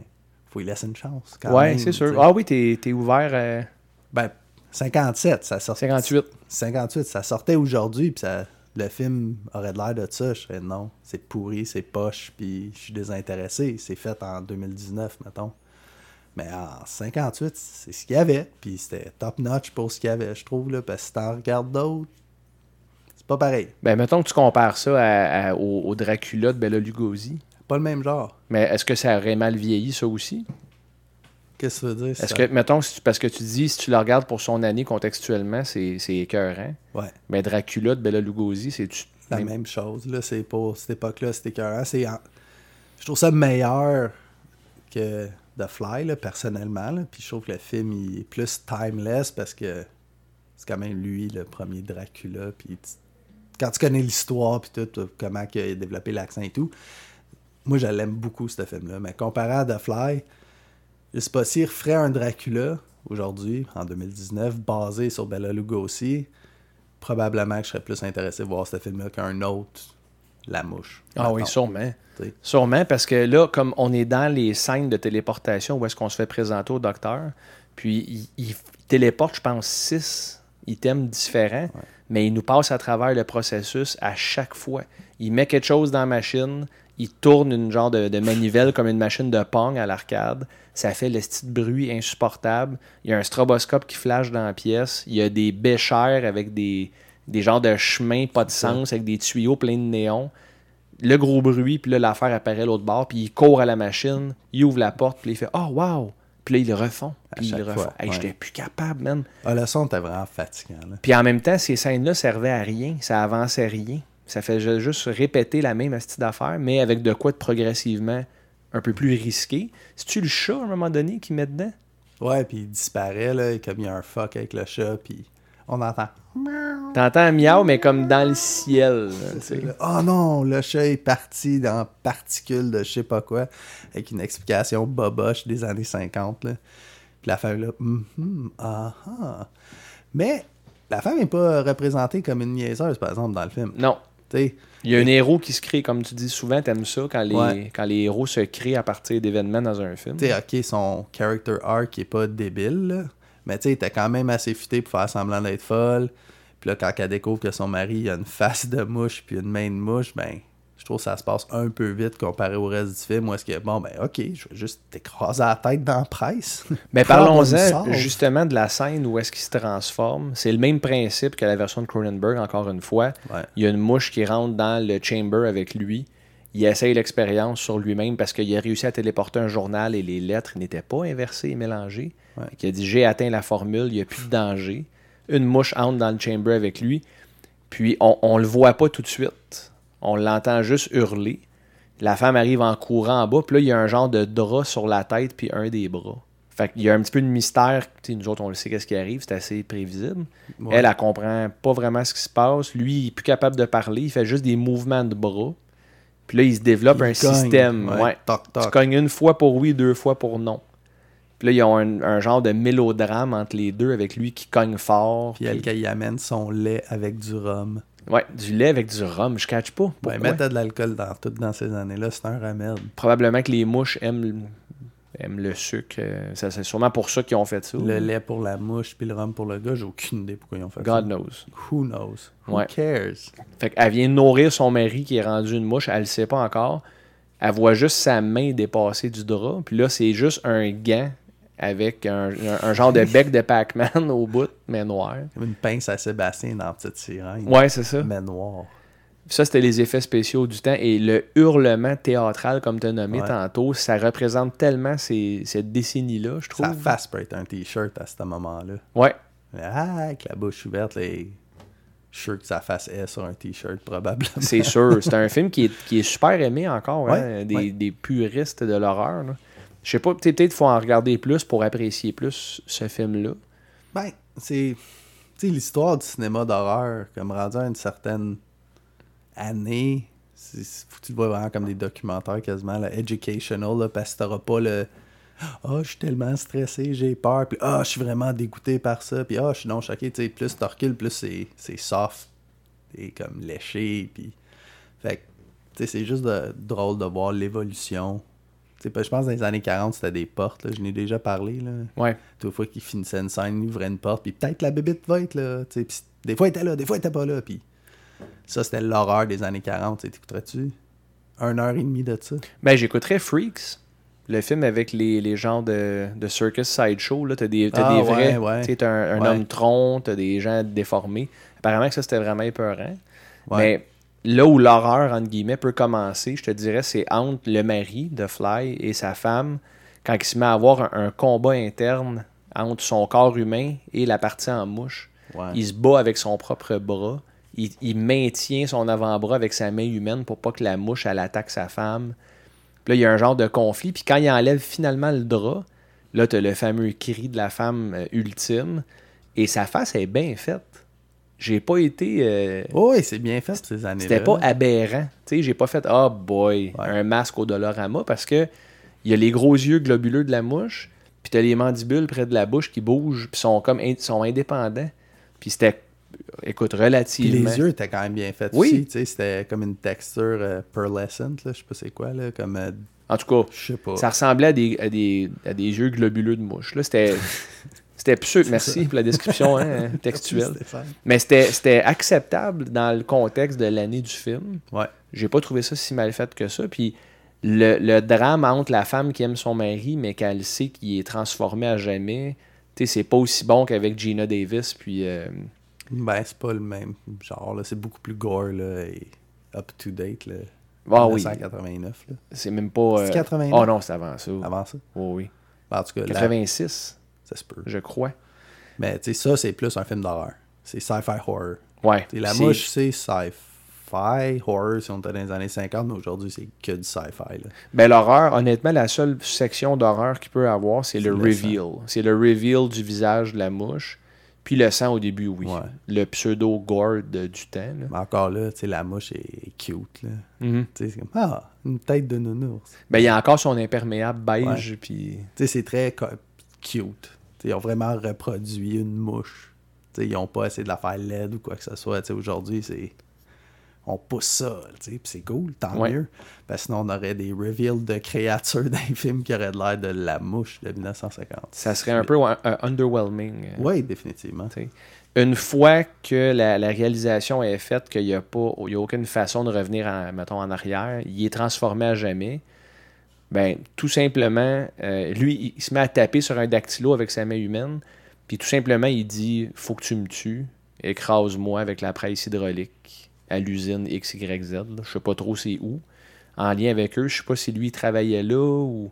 Speaker 2: faut y laisser une chance. Quand
Speaker 1: Ouais, c'est sûr. Ah oui, t'es es ouvert à
Speaker 2: Ben, 57, ça sort.
Speaker 1: 58.
Speaker 2: 58, ça sortait aujourd'hui, puis ça, le film aurait de l'air de ça. Je serais non, c'est pourri, c'est poche, puis je suis désintéressé. C'est fait en 2019, mettons. Mais en 58, c'est ce qu'il y avait, puis c'était top notch pour ce qu'il y avait, je trouve, là, parce que si t'en regardes d'autres, c'est pas pareil.
Speaker 1: Ben, mettons que tu compares ça à- à- au, au Dracula de Bela Lugosi.
Speaker 2: Pas le même genre.
Speaker 1: Mais est-ce que ça aurait mal vieilli, ça aussi?
Speaker 2: Qu'est-ce que ça veut dire?
Speaker 1: Est-ce que, mettons, si tu- parce que tu dis, si tu le regardes pour son année contextuellement, c'est c'est écœurant.
Speaker 2: Ouais,
Speaker 1: Mais Dracula de Bela Lugosi, c'est tu
Speaker 2: la même chose. Là, c'est pour cette époque-là, c'était écœurant. C'est en- Je trouve ça meilleur que The Fly, là, personnellement. là. Puis je trouve que le film il est plus timeless parce que c'est quand même lui, le premier Dracula. Puis tu- quand tu connais l'histoire, puis tout, comment il a développé l'accent et tout, moi, je l'aime beaucoup, ce film-là. Mais comparé à The Fly, s'il referait un Dracula aujourd'hui, en 2019, basé sur Bela Lugosi, probablement que je serais plus intéressé de voir ce film-là qu'un autre, La Mouche.
Speaker 1: Ah oui, sûrement. Sûrement, parce que là, comme on est dans les scènes de téléportation où est-ce qu'on se fait présenter au docteur, puis il, il téléporte, je pense, six items différents, mais il nous passe à travers le processus à chaque fois. Il met quelque chose dans la machine, il tourne une genre de, de manivelle comme une machine de pong à l'arcade. Ça fait le petit bruit insupportable. Il y a un stroboscope qui flash dans la pièce. Il y a des béchères avec des, des genres de chemins pas de sens, avec des tuyaux pleins de néons le gros bruit, puis là, l'affaire apparaît à l'autre bord, puis il court à la machine, il ouvre la porte, puis il fait « Oh, wow! » Puis là, ils le refont, puis ils le refont. Hey,
Speaker 2: ouais.
Speaker 1: J'étais plus capable, man.
Speaker 2: Ah, le son était vraiment fatigant.
Speaker 1: Puis en même temps, ces scènes-là servaient à rien, ça avançait rien. Ça fait ju- juste répéter la même astuce d'affaires, mais avec de quoi de progressivement un peu plus risqué. C'est-tu le chat, à un moment donné, qui met dedans?
Speaker 2: Ouais, puis il disparaît, là, comme il y a un fuck avec le chat, puis on entend.
Speaker 1: T'entends un miau, mais comme dans le ciel. là.
Speaker 2: Oh non, le chat est parti dans particules de je sais pas quoi, avec une explication boboche des années 50. Là. Puis la femme là, ah ah. Mais la femme n'est pas représentée comme une niaiseuse, par exemple, dans le film.
Speaker 1: Non. Il y a un héros qui se crée, comme tu dis souvent, t'aimes ça, quand les,
Speaker 2: Ouais.
Speaker 1: quand les héros se créent à partir d'événements dans un film.
Speaker 2: tu sais, ok, son character arc est pas débile, là, mais tu sais, il était quand même assez futé pour faire semblant d'être folle. Puis là, quand elle découvre que son mari a une face de mouche puis une main de mouche, ben, trouve que ça se passe un peu vite comparé au reste du film. Où est-ce que, bon, ben, ok, je vais juste t'écraser la tête dans la presse.
Speaker 1: Mais
Speaker 2: une
Speaker 1: parlons-en justement de la scène où est-ce qu'il se transforme. C'est le même principe que la version de Cronenberg, encore une fois.
Speaker 2: Ouais.
Speaker 1: Il y a une mouche qui rentre dans le chamber avec lui. Il essaye l'expérience sur lui-même parce qu'il a réussi à téléporter un journal et les lettres n'étaient pas inversées et mélangées.
Speaker 2: Ouais.
Speaker 1: Il a dit J'ai atteint la formule, il n'y a plus de danger. Une mouche entre dans le chamber avec lui. Puis on, on le voit pas tout de suite. On l'entend juste hurler. La femme arrive en courant en bas, puis là, il y a un genre de drap sur la tête puis un des bras. Fait qu'il y a un petit peu de mystère. Tu sais, nous autres, on le sait qu'est-ce qui arrive, c'est assez prévisible.
Speaker 2: Ouais.
Speaker 1: Elle, elle comprend pas vraiment ce qui se passe. Lui, il est plus capable de parler, il fait juste des mouvements de bras. Puis là, il se développe
Speaker 2: Il
Speaker 1: un
Speaker 2: cogne,
Speaker 1: système.
Speaker 2: ouais.
Speaker 1: Ouais.
Speaker 2: Toc, toc.
Speaker 1: Tu cognes une fois pour oui, deux fois pour non. Puis là, ils ont un, un genre de mélodrame entre les deux avec lui qui cogne fort.
Speaker 2: Puis elle,
Speaker 1: puis-
Speaker 2: qui amène son lait avec du rhum.
Speaker 1: Ouais, du lait avec du rhum, je catch pas.
Speaker 2: Ben,
Speaker 1: Pourquoi?
Speaker 2: mettre de l'alcool dans tout dans ces années-là, c'est un remède.
Speaker 1: Probablement que les mouches aiment, aiment le sucre. euh, Ça, c'est sûrement pour ça qu'ils ont fait ça.
Speaker 2: Le lait pour la mouche puis le rhum pour le gars, j'ai aucune idée pourquoi ils ont fait
Speaker 1: God
Speaker 2: ça.
Speaker 1: knows.
Speaker 2: Who knows? Who
Speaker 1: Ouais.
Speaker 2: cares?
Speaker 1: Fait qu'elle vient nourrir son mari qui est rendu une mouche, elle le sait pas encore. Elle voit juste sa main dépasser du drap. Puis là, c'est juste un gant avec un, un- un genre de bec de Pac-Man au bout, mais noir.
Speaker 2: Comme une pince à Sébastien dans Petite Sirène.
Speaker 1: Ouais, c'est ça.
Speaker 2: Mais noir.
Speaker 1: Ça, c'était les effets spéciaux du temps. Et le hurlement théâtral, comme tu as nommé
Speaker 2: Ouais.
Speaker 1: tantôt, ça représente tellement ces- cette décennie-là, je trouve.
Speaker 2: Sa face peut être un t-shirt à ce moment-là.
Speaker 1: Ouais.
Speaker 2: Ah, avec la bouche ouverte, les... Je suis sûr que sa face est sur un t-shirt, probablement.
Speaker 1: C'est sûr. C'est un film qui est, qui est super aimé encore, hein, des,
Speaker 2: ouais.
Speaker 1: des puristes de l'horreur. Je sais pas, peut-être qu'il faut en regarder plus pour apprécier plus ce film-là.
Speaker 2: Ben, c'est. Tu sais, l'histoire du cinéma d'horreur, comme rendu à une certaine année, faut que tu le vois vraiment comme des documentaires quasiment, là, educational, là, parce que t'auras pas le. Ah, je suis tellement stressé, j'ai peur, puis ah, je suis vraiment dégoûté par ça, puis ah, je suis non choqué, tu sais, plus tu plus c'est soft et comme léché, puis. Fait que, tu sais, c'est juste drôle de voir l'évolution. Je pense que dans les années 40, c'était des portes, là, je n'ai déjà parlé, là
Speaker 1: Ouais.
Speaker 2: toute fois qu'il finissait une scène, il ouvrait une porte, puis peut-être la bébite va être là. puis des fois, elle était là, des fois, elle était pas là. Puis ça, c'était l'horreur des années 40. tu sais, T'écouterais-tu une heure et demie de ça?
Speaker 1: Ben, j'écouterais Freaks, le film avec les, les gens de, de Circus Sideshow. Là, t'as des, t'as
Speaker 2: Ah,
Speaker 1: des vrais.
Speaker 2: ouais.
Speaker 1: T'as un, un
Speaker 2: Ouais.
Speaker 1: homme tronc, t'as des gens déformés. Apparemment que ça, c'était vraiment épeurant. Mais là où l'horreur, entre guillemets, peut commencer, je te dirais, c'est entre le mari de Fly et sa femme, quand il se met à avoir un, un combat interne entre son corps humain et la partie en mouche.
Speaker 2: Ouais.
Speaker 1: Il se bat avec son propre bras. Il, il maintient son avant-bras avec sa main humaine pour pas que la mouche, elle attaque sa femme. Puis là, il y a un genre de conflit. Puis quand il enlève finalement le drap, là, tu as le fameux cri de la femme euh, ultime. Et sa face est bien faite. J'ai pas été. euh,
Speaker 2: Oh, oui, c'est bien fait ces années-là.
Speaker 1: c'était pas aberrant. Tu sais, j'ai pas fait oh boy,
Speaker 2: Ouais.
Speaker 1: un masque au Dolorama parce que il y a les gros yeux globuleux de la mouche, puis t'as les mandibules près de la bouche qui bougent, puis sont comme in- sont indépendants. Puis c'était écoute
Speaker 2: Puis
Speaker 1: relativement
Speaker 2: les yeux étaient quand même bien faits
Speaker 1: Oui.
Speaker 2: aussi. tu sais, C'était comme une texture euh, pearlescent, je sais pas c'est quoi, là, comme... euh,
Speaker 1: En tout cas,
Speaker 2: je sais pas.
Speaker 1: ça ressemblait à des, à des, à des yeux globuleux de mouche. Là, c'était c'était pseudo. Merci pour la description hein, textuelle. Mais c'était acceptable dans le contexte de l'année du film.
Speaker 2: Ouais.
Speaker 1: J'ai pas trouvé ça si mal fait que ça. Puis le, le drame entre la femme qui aime son mari, mais qu'elle sait qu'il est transformé à jamais, tu sais, c'est pas aussi bon qu'avec Gina Davis. Puis euh,
Speaker 2: Ben, c'est pas le même genre, là. C'est beaucoup plus gore, là, et up-to-date, là.
Speaker 1: ah oui,
Speaker 2: 1989, là.
Speaker 1: c'est même pas.
Speaker 2: C'est
Speaker 1: euh,
Speaker 2: 89?
Speaker 1: Oh non, c'est avant ça.
Speaker 2: Avant ça.
Speaker 1: Oh oui.
Speaker 2: En tout cas, la-
Speaker 1: 86,
Speaker 2: ça se peut.
Speaker 1: je crois.
Speaker 2: Mais tu sais, ça, c'est plus un film d'horreur. C'est sci-fi horror.
Speaker 1: Ouais.
Speaker 2: T'sais, la mouche, c'est sci-fi horror si on était dans les années 50, mais aujourd'hui, c'est que du sci-fi. là.
Speaker 1: Ben, l'horreur, honnêtement, la seule section d'horreur qu'il peut avoir, c'est le reveal. C'est le reveal du visage de la mouche. Puis le sang au début, oui.
Speaker 2: Ouais.
Speaker 1: Le pseudo-gore du temps. là.
Speaker 2: Mais encore là, tu sais, la mouche est cute. Là.
Speaker 1: Mhm.
Speaker 2: Tu sais, c'est comme, ah, une tête de nounours.
Speaker 1: Ben, il y a encore son imperméable beige. Puis...
Speaker 2: Tu sais, c'est très cute. T'sais, ils ont vraiment reproduit une mouche. T'sais, ils n'ont pas essayé de la faire laide ou quoi que ce soit. T'sais, Aujourd'hui, c'est. On pousse ça, t'sais, c'est cool, tant
Speaker 1: Ouais.
Speaker 2: mieux. Parce que sinon, on aurait des reveals de créatures dans les films qui auraient de l'air de la mouche de 1950.
Speaker 1: Ça serait un peu un underwhelming. euh,
Speaker 2: Oui, définitivement.
Speaker 1: tu sais. Une fois que la, la réalisation est faite, qu'il n'y a, pas- il y a aucune façon de revenir en, mettons, en arrière, il est transformé à jamais, ben, tout simplement, euh, lui, il, se met à taper sur un dactylo avec sa main humaine, puis tout simplement, il dit Faut que tu me tues, écrase-moi avec la presse hydraulique à l'usine XYZ. Je sais pas trop c'est où. En lien avec eux, je sais pas si lui il travaillait là ou.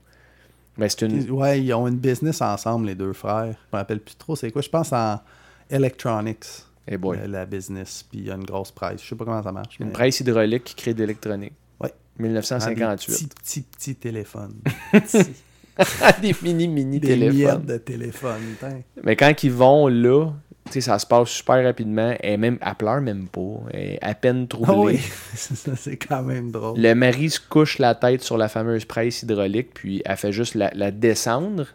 Speaker 1: Mais c'est une.
Speaker 2: Ouais, ils ont une business ensemble, les deux frères. Je me rappelle plus trop c'est quoi. Je pense en Electronics,
Speaker 1: Eh boy.
Speaker 2: euh, la business. Puis il y a une grosse presse. Je sais pas comment ça marche.
Speaker 1: Une
Speaker 2: mais-
Speaker 1: presse hydraulique qui crée de l'électronique.
Speaker 2: Ouais. Ah,
Speaker 1: 1958.
Speaker 2: Des petits, petits, petits téléphones.
Speaker 1: des mini, mini
Speaker 2: des
Speaker 1: téléphones.
Speaker 2: miettes de téléphone. tain.
Speaker 1: Mais quand ils vont là, ça se passe super rapidement. Elle, même, elle pleure même pas. Elle est à peine troublée.
Speaker 2: Ah oui, ça, c'est quand même drôle.
Speaker 1: Le mari se couche la tête sur la fameuse presse hydraulique, puis elle fait juste la, la descendre.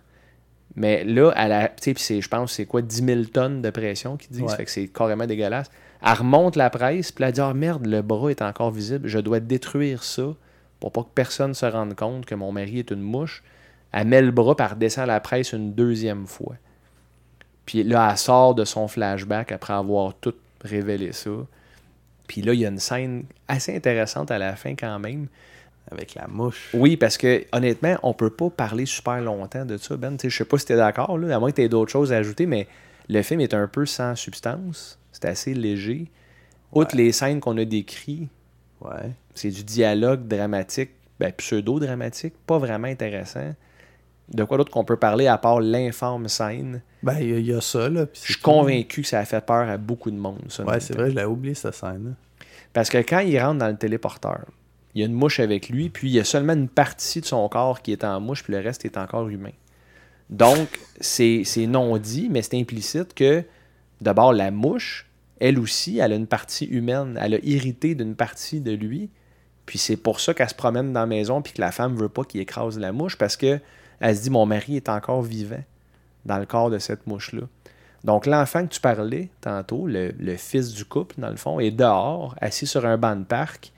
Speaker 1: Mais là, elle a, je pense, c'est quoi, 10 000 tonnes de pression qu'ils disent.
Speaker 2: Ouais.
Speaker 1: Fait que c'est carrément dégueulasse. Elle remonte la presse, puis elle dit Ah merde, le bras est encore visible. Je dois détruire ça pour pas que personne se rende compte que mon mari est une mouche. Elle met le bras, puis elle redescend la presse une deuxième fois. Puis là, elle sort de son flashback après avoir tout révélé ça. Puis là, il y a une scène assez intéressante à la fin quand même.
Speaker 2: Avec la mouche.
Speaker 1: Oui, parce que honnêtement, on peut pas parler super longtemps de ça, Ben. Je sais pas si tu es d'accord, à moins que tu aies d'autres choses à ajouter, mais le film est un peu sans substance. C'est assez léger. Outre les scènes qu'on a décrites,
Speaker 2: Ouais.
Speaker 1: c'est du dialogue dramatique, ben, pseudo-dramatique, pas vraiment intéressant. de quoi d'autre qu'on peut parler à part l'informe scène?
Speaker 2: Ben, il y, a- il y a ça, là.
Speaker 1: Je suis convaincu que ça a fait peur à beaucoup de monde. ça,
Speaker 2: Ouais, c'est vrai, je l'avais oublié, cette scène-là.
Speaker 1: Parce que quand il rentre dans le téléporteur, il y a une mouche avec lui, puis il y a seulement une partie de son corps qui est en mouche, puis le reste est encore humain. Donc, c'est c'est non dit, mais c'est implicite que, d'abord, la mouche, elle aussi, elle a une partie humaine. Elle a hérité d'une partie de lui. Puis c'est pour ça qu'elle se promène dans la maison, puis que la femme veut pas qu'il écrase la mouche, parce que elle se dit Mon mari est encore vivant dans le corps de cette mouche-là. Donc, l'enfant que tu parlais tantôt, le, le fils du couple, dans le fond, est dehors, assis sur un banc de parc,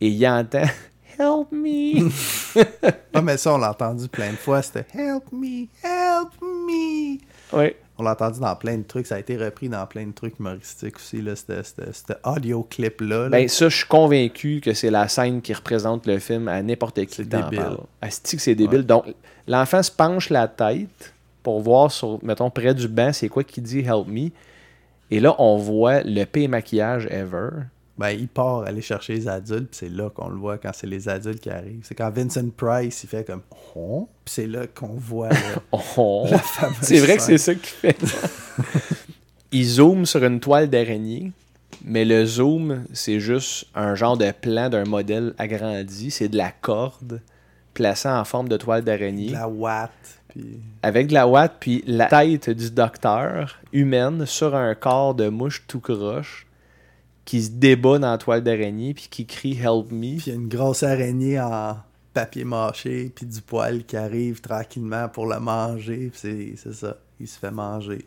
Speaker 1: et il entend Help me!
Speaker 2: Ah, mais ça, on l'a entendu plein de fois. C'était Help me, help me.
Speaker 1: oui.
Speaker 2: On l'a entendu dans plein de trucs. Ça a été repris dans plein de trucs humoristiques aussi. Là, c'était audio clip-là. là.
Speaker 1: Ben, ça, je suis convaincu que c'est la scène qui représente le film à n'importe qui
Speaker 2: C'est débile.
Speaker 1: Asti que c'est débile. Donc, l'enfant se penche la tête pour voir, sur, mettons, près du banc, c'est quoi qui dit Help me. Et là, on voit le pire maquillage ever.
Speaker 2: Ben, il part aller chercher les adultes, puis c'est là qu'on le voit quand c'est les adultes qui arrivent. C'est quand Vincent Price, il fait comme Oh, puis c'est là qu'on voit.
Speaker 1: Oh.
Speaker 2: la fameuse
Speaker 1: C'est vrai que c'est ça qu'il fait. il zoome sur une toile d'araignée, mais le zoom, c'est juste un genre de plan d'un modèle agrandi. C'est de la corde placée en forme de toile d'araignée.
Speaker 2: La Watt, puis
Speaker 1: avec de la ouate, puis la tête du docteur humaine sur un corps de mouche tout croche qui se débat dans la toile d'araignée puis qui crie Help me.
Speaker 2: puis il y a une grosse araignée en papier mâché, puis du poil qui arrive tranquillement pour le manger, puis c'est, c'est ça. Il se fait manger.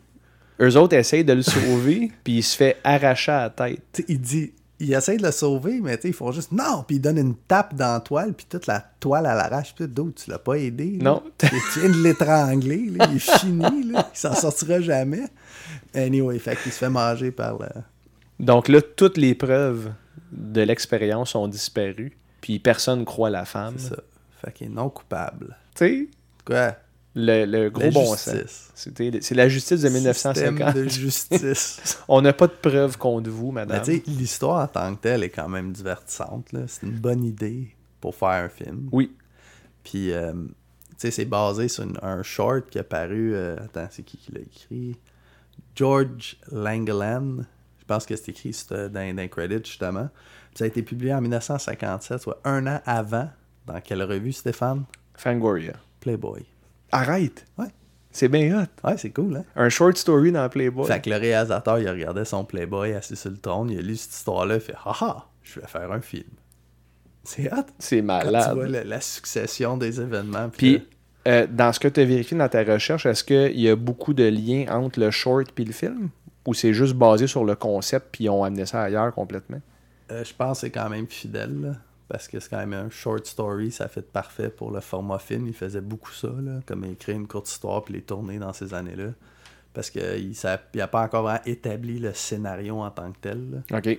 Speaker 1: Eux autres essayent de le sauver, puis il se fait arracher à la tête.
Speaker 2: Il dit, il essaie de le sauver, mais tu sais, ils font juste non, puis il donne une tape dans la toile, puis toute la toile à l'arrache, puis d'autres, tu l'as pas aidé. là.
Speaker 1: Non.
Speaker 2: tu viens de l'étrangler, il est fini, là, il s'en sortira jamais. Anyway, fait qu'il se fait manger par le.
Speaker 1: Donc là, toutes les preuves de l'expérience ont disparu, puis personne croit la femme.
Speaker 2: C'est ça. Fait qu'il est non coupable.
Speaker 1: Tu sais,
Speaker 2: Quoi?
Speaker 1: le, le gros
Speaker 2: La
Speaker 1: bon sens.
Speaker 2: justice.
Speaker 1: C'est la justice de
Speaker 2: Système
Speaker 1: 1950.
Speaker 2: de justice.
Speaker 1: On n'a pas de preuves contre vous, madame.
Speaker 2: sais, l'histoire en tant que telle est quand même divertissante. C'est une bonne idée pour faire un film.
Speaker 1: Oui.
Speaker 2: Puis, euh, tu sais, c'est basé sur une- un short qui a paru. euh, attends, c'est qui qui l'a écrit? George Langeland. Je pense que c'est écrit c'était dans, les credits, justement. Puis ça a été publié en 1957, soit un an avant. Dans quelle revue, Stéphane?
Speaker 1: Fangoria.
Speaker 2: Playboy.
Speaker 1: Arrête!
Speaker 2: Ouais.
Speaker 1: C'est bien hot.
Speaker 2: Ouais, c'est cool, hein?
Speaker 1: Un short story dans Playboy.
Speaker 2: Fait que le réalisateur, il regardait son Playboy assis sur le trône, il a lu cette histoire-là, il fait Haha, je vais faire un film. C'est hot.
Speaker 1: C'est
Speaker 2: Quand tu
Speaker 1: malade.
Speaker 2: vois la, la succession des événements.
Speaker 1: Puis, euh, dans ce que tu as vérifié dans ta recherche, est-ce qu'il y a beaucoup de liens entre le short et le film? Ou c'est juste basé sur le concept puis ils ont amené ça ailleurs complètement?
Speaker 2: euh, je pense que c'est quand même fidèle, là, parce que c'est quand même un short story, ça fait parfait pour le format film. Il faisait beaucoup ça, là, comme écrire une courte histoire puis les tourner dans ces années-là. Parce qu'il n'a pas encore établi le scénario en tant que tel. là.
Speaker 1: OK.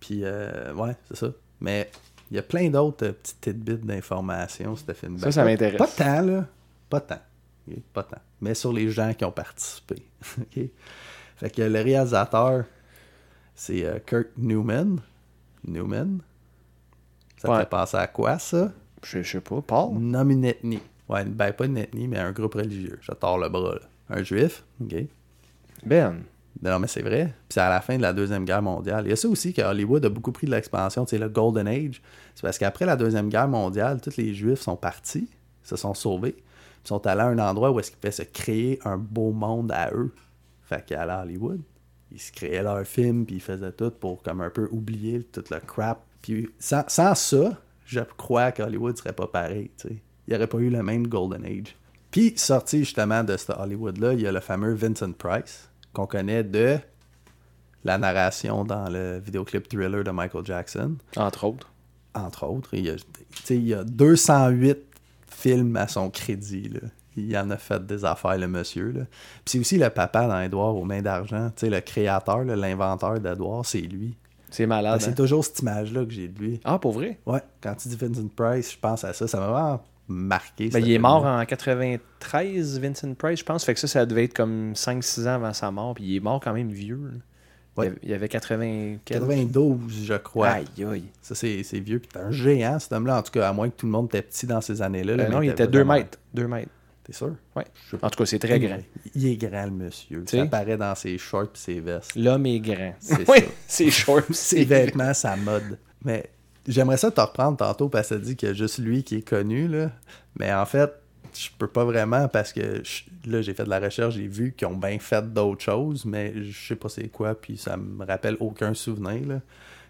Speaker 2: Puis, euh, ouais, c'est ça. Mais il y a plein d'autres euh, petits tidbits d'informations, ce film.
Speaker 1: Ça, ça
Speaker 2: pas-
Speaker 1: m'intéresse.
Speaker 2: Pas tant, là. Pas tant. Pas tant. Mais sur les gens qui ont participé. ok? Fait que le réalisateur, c'est euh, Kirk Newman. Newman? Ça
Speaker 1: Ouais.
Speaker 2: fait penser à quoi, ça?
Speaker 1: Je, je sais pas. Paul?
Speaker 2: Nomme une ethnie. Ouais, ben pas une ethnie, mais un groupe religieux. Je tords le bras, là. Un juif, ok?
Speaker 1: Ben.
Speaker 2: Non, mais c'est vrai. Puis c'est à la fin de la Deuxième Guerre mondiale. Il y a ça aussi que Hollywood a beaucoup pris de l'expansion, tu sais, le Golden Age. C'est parce qu'après la Deuxième Guerre mondiale, tous les Juifs sont partis, se sont sauvés, puis sont allés à un endroit où est-ce qu'ils pouvaient se créer un beau monde à eux. Fait qu'ils allaient à Hollywood. Ils se créaient leurs films, puis ils faisaient tout pour comme un peu oublier tout le crap. Puis sans, sans ça, je crois qu'Hollywood serait pas pareil, tu sais. Il n'y aurait pas eu le même Golden Age. Puis, sorti justement de ce Hollywood-là, il y a le fameux Vincent Price, qu'on connaît de la narration dans le vidéoclip Thriller de Michael Jackson,
Speaker 1: Entre autres.
Speaker 2: entre autres. Il y a, tu sais, il y a 208 films à son crédit. là. Il en a fait des affaires, le monsieur. Là. Puis c'est aussi le papa dans Edouard aux mains d'argent. Tu sais, le créateur, l'inventeur d'Edouard, c'est lui.
Speaker 1: C'est
Speaker 2: Ben,
Speaker 1: malade.
Speaker 2: c'est
Speaker 1: hein?
Speaker 2: toujours cette image-là que j'ai de lui.
Speaker 1: Ah, pour vrai?
Speaker 2: Ouais, quand tu dis Vincent Price, je pense à ça. Ça m'a vraiment marqué.
Speaker 1: Ben, il est mort en 93, Vincent Price, je pense. Fait que ça, ça devait être comme 5-6 ans avant sa mort. Puis il est mort quand même vieux.
Speaker 2: Ouais.
Speaker 1: Il avait- Il avait 80... quel-
Speaker 2: 92, je crois.
Speaker 1: Aïe, aïe.
Speaker 2: Ça, c'est c'est vieux. Puis t'es un géant, cet homme-là. En tout cas, à moins que tout le monde était petit dans ces années-là. là,
Speaker 1: Euh, non, il était
Speaker 2: vraiment-
Speaker 1: 2 mètres. 2 mètres.
Speaker 2: T'es sûr? Pas.
Speaker 1: En tout cas, c'est très grand.
Speaker 2: Il est grand, le monsieur.
Speaker 1: Tu
Speaker 2: Ça apparaît dans ses shorts et ses vestes.
Speaker 1: L'homme est grand.
Speaker 2: C'est
Speaker 1: oui,
Speaker 2: ça.
Speaker 1: c'est short.
Speaker 2: Ses vêtements, sa mode. Mais j'aimerais ça te reprendre tantôt parce que ça dit qu'il y a juste lui qui est connu, là. Mais en fait, je peux pas vraiment parce que je- là, j'ai fait de la recherche, j'ai vu qu'ils ont bien fait d'autres choses, mais je sais pas c'est quoi, puis ça me rappelle aucun souvenir, là.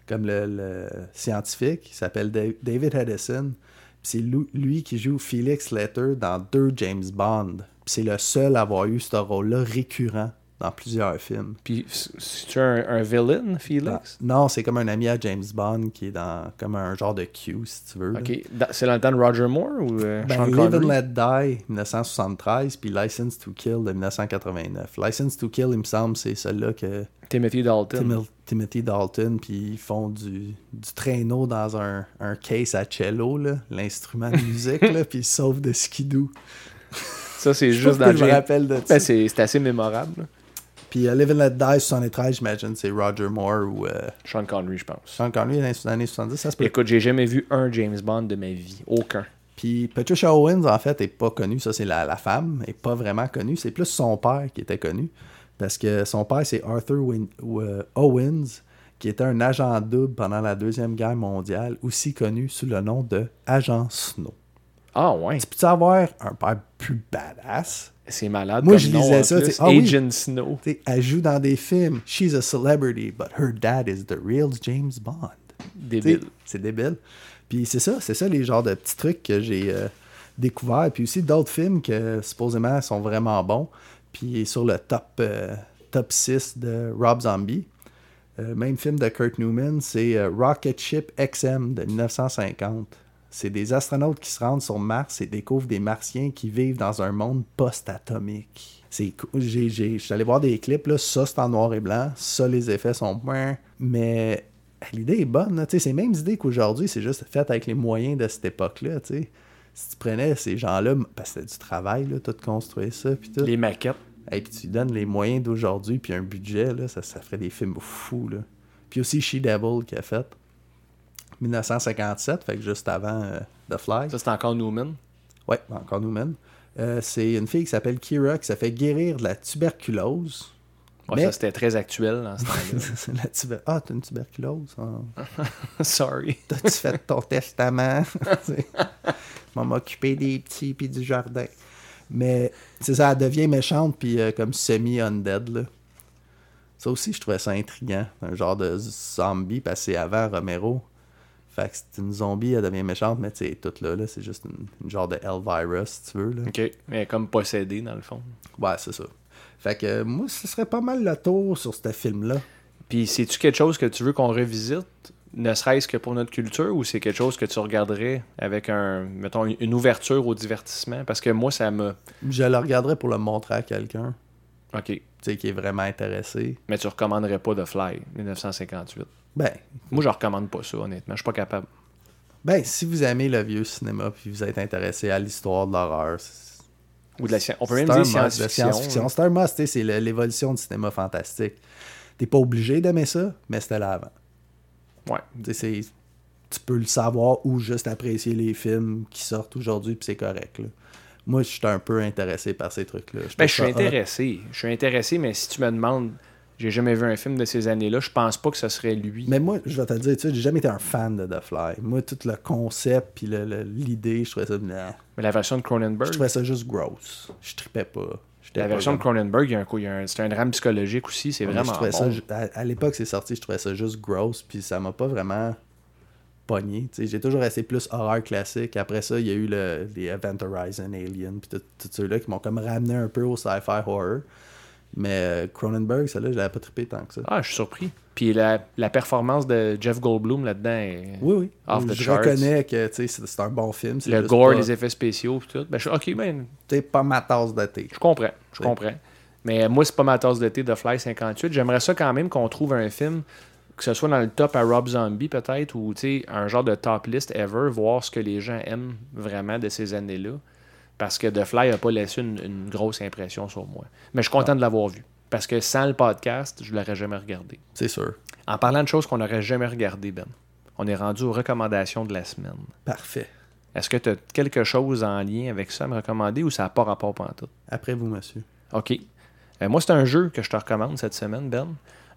Speaker 2: Comme le, le scientifique, il s'appelle Da- David Edison. C'est lui, qui joue Felix Letter dans deux James Bond. C'est le seul à avoir eu ce rôle-là récurrent dans plusieurs films.
Speaker 1: Puis, c'est un, un villain, Felix?
Speaker 2: Non, c'est comme un ami à James Bond qui est dans comme un genre de Q, si tu veux. là.
Speaker 1: Ok. C'est dans le temps de Roger Moore ou euh,
Speaker 2: Ben,
Speaker 1: Sean
Speaker 2: Live and? Let Die, 1973, puis License to Kill de 1989. License to Kill, il me semble, c'est celui-là que
Speaker 1: Timothy Dalton.
Speaker 2: Timothy Dalton, puis ils font du, du traîneau dans un, un case à cello, là, l'instrument de musique, là, puis ils sauvent de skidoo.
Speaker 1: Ça, c'est juste
Speaker 2: que
Speaker 1: dans
Speaker 2: je me rappelle de ça.
Speaker 1: Ben, c'est c'est assez mémorable.
Speaker 2: Puis euh, Live and Let Die, 73, j'imagine, c'est Roger Moore ou euh,
Speaker 1: Sean Connery, je pense.
Speaker 2: Sean Connery dans les années 70, ça se peut.
Speaker 1: Écoute, j'ai jamais vu un James Bond de ma vie. Aucun.
Speaker 2: Puis Patricia Owens, en fait, est pas connue. Ça, c'est la, la femme, est pas vraiment connue. C'est plus son père qui était connu. Parce que son père, c'est Arthur Win- euh, Owens, qui était un agent double pendant la Deuxième Guerre mondiale, aussi connu sous le nom de Agent Snow.
Speaker 1: Ah ouais,
Speaker 2: Tu peux avoir un père plus badass?
Speaker 1: c'est malade.
Speaker 2: Moi,
Speaker 1: comme
Speaker 2: je
Speaker 1: nom,
Speaker 2: lisais ça, ah oui.
Speaker 1: Agent Snow.
Speaker 2: Elle joue dans des films. She's a celebrity, but her dad is the real James Bond.
Speaker 1: Débile.
Speaker 2: C'est débile. Puis c'est ça, c'est ça les genres de petits trucs que j'ai euh, découverts. Puis aussi d'autres films que supposément sont vraiment bons. Puis sur le top, euh, top 6 de Rob Zombie. Euh, même film de Kurt Newman, c'est euh, Rocket Ship XM de 1950. C'est des astronautes qui se rendent sur Mars et découvrent des Martiens qui vivent dans un monde post-atomique. C'est je suis allé voir des clips, là, ça c'est en noir et blanc, ça les effets sont moins. Mais l'idée est bonne, c'est les mêmes idées qu'aujourd'hui, c'est juste fait avec les moyens de cette époque-là. tu sais. Si tu prenais ces gens-là, parce que c'était du travail, là, tout construire ça, puis tout.
Speaker 1: Les maquettes.
Speaker 2: Et puis tu donnes les moyens d'aujourd'hui, puis un budget, là, ça, ça ferait des films fous. Là. Puis aussi She-Devil qui a fait 1957, fait que juste avant euh, The Fly.
Speaker 1: Ça, c'est encore Newman?
Speaker 2: Ouais, encore nous-mêmes. Euh, c'est une fille qui s'appelle Kira qui s'est fait guérir de la tuberculose.
Speaker 1: Ouais,
Speaker 2: Mais-
Speaker 1: Ça, c'était très actuel dans ce temps-là.
Speaker 2: tuber- Ah, t'as une tuberculose? Ah.
Speaker 1: Sorry.
Speaker 2: T'as-tu fait ton testament? Je vais m'occuper des petits puis du jardin. Mais c'est ça, elle devient méchante puis euh, comme semi-undead. Ça aussi, je trouvais ça intriguant. Un genre de zombie, c'est avant Romero. Fait que c'est une zombie, elle devient méchante, mais tu sais, toute là, là c'est juste une, une genre de L-virus, si tu veux. Là.
Speaker 1: OK. Mais comme possédé, dans le fond.
Speaker 2: Ouais, c'est ça. Fait que euh, moi, ce serait pas mal le tour sur ce film-là.
Speaker 1: Puis, c'est-tu quelque chose que tu veux qu'on revisite, ne serait-ce que pour notre culture, ou c'est quelque chose que tu regarderais avec un, mettons, une ouverture au divertissement? Parce que moi, ça me.
Speaker 2: Je le regarderais pour le montrer à quelqu'un,
Speaker 1: OK.
Speaker 2: tu sais, qui est vraiment intéressé.
Speaker 1: Mais tu recommanderais pas de Fly, 1958.
Speaker 2: Ben,
Speaker 1: Moi, je recommande pas ça, honnêtement. Je suis pas capable.
Speaker 2: Ben, si vous aimez le vieux cinéma puis vous êtes intéressé à l'histoire de l'horreur,
Speaker 1: Ou de la science. On peut même dire science-fiction.
Speaker 2: C'est un must, c'est l'évolution du cinéma fantastique. T'es pas obligé d'aimer ça, mais c'était là avant.
Speaker 1: Ouais.
Speaker 2: Tu peux le savoir ou juste apprécier les films qui sortent aujourd'hui, puis c'est correct. là. Moi, je suis un peu intéressé par ces trucs-là.
Speaker 1: Ben, je suis intéressé. Je suis intéressé, mais si tu me demandes, j'ai jamais vu un film de ces années-là, je pense pas que ce serait lui.
Speaker 2: Mais moi, je vais te le dire, tu sais, j'ai jamais été un fan de The Fly. Moi, tout le concept puis l'idée, je trouvais ça... nah.
Speaker 1: Mais la version de Cronenberg,
Speaker 2: Je trouvais ça juste gross. Je tripais pas.
Speaker 1: La version de Cronenberg, il y a un coup, il y a un- c'est un drame psychologique aussi, c'est
Speaker 2: Ouais,
Speaker 1: vraiment
Speaker 2: je trouvais
Speaker 1: bon.
Speaker 2: ça à, à l'époque, c'est sorti, je trouvais ça juste gross, puis ça m'a pas vraiment pogné. J'ai toujours resté plus horreur classique. Après ça, il y a eu le, les Event Horizon, Alien, puis tout- tous ceux-là qui m'ont comme ramené un peu au sci-fi horror. Mais euh, Cronenberg, celle-là, je l'avais pas trippé tant que ça.
Speaker 1: Ah, je suis surpris. Puis la, la performance de Jeff Goldblum là-dedans est...
Speaker 2: Oui, oui.
Speaker 1: Off the
Speaker 2: je
Speaker 1: charts.
Speaker 2: reconnais que c'est un bon film.
Speaker 1: Le gore,
Speaker 2: pas,
Speaker 1: les effets spéciaux, puis tout. Ben, je, ok, ben,
Speaker 2: C'est pas ma tasse de thé.
Speaker 1: je comprends. Je comprends. Mais moi, c'est pas ma tasse de thé de Fly 58. J'aimerais ça quand même qu'on trouve un film, que ce soit dans le top à Rob Zombie peut-être, ou un genre de top list ever, voir ce que les gens aiment vraiment de ces années-là. Parce que The Fly n'a pas laissé une, une grosse impression sur moi. Mais je suis content de l'avoir vu. Parce que sans le podcast, je l'aurais jamais regardé.
Speaker 2: C'est sûr.
Speaker 1: En parlant de choses qu'on n'aurait jamais regardées, Ben, on est rendu aux recommandations de la semaine.
Speaker 2: Parfait.
Speaker 1: Est-ce que tu as quelque chose en lien avec ça à me recommander ou ça n'a pas rapport pantoute?
Speaker 2: Après vous, monsieur.
Speaker 1: OK. Euh, moi, c'est un jeu que je te recommande cette semaine, Ben.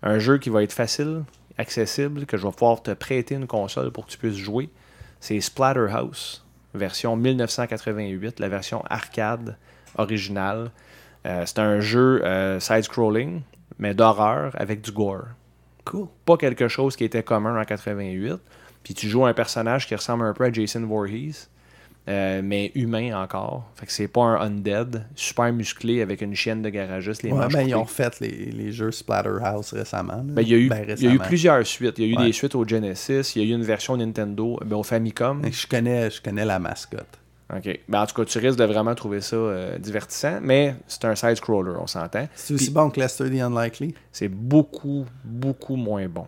Speaker 1: Un jeu qui va être facile, accessible, que je vais pouvoir te prêter une console pour que tu puisses jouer. C'est Splatterhouse, version 1988, la version arcade originale. Euh, c'est un jeu euh, side-scrolling, mais d'horreur avec du gore.
Speaker 2: Cool.
Speaker 1: Pas quelque chose qui était commun en 88. Puis tu joues un personnage qui ressemble un peu à Jason Voorhees, euh, mais humain encore. Fait que c'est pas un undead, super musclé avec une chienne de garagiste, les
Speaker 2: Ouais,
Speaker 1: manches
Speaker 2: ben, ils ont fait les, les jeux Splatterhouse récemment.
Speaker 1: Ben, il, y a eu,
Speaker 2: Ben,
Speaker 1: il y a eu
Speaker 2: récemment.
Speaker 1: plusieurs suites. Il y a eu
Speaker 2: Ouais.
Speaker 1: des suites au Genesis, il y a eu une version Nintendo, ben, au Famicom.
Speaker 2: Je connais, je connais la mascotte.
Speaker 1: OK. Ben, en tout cas, tu risques de vraiment trouver ça euh, divertissant, mais c'est un side-scroller, on s'entend.
Speaker 2: C'est aussi bon que Lester the Unlikely.
Speaker 1: C'est beaucoup, beaucoup moins bon.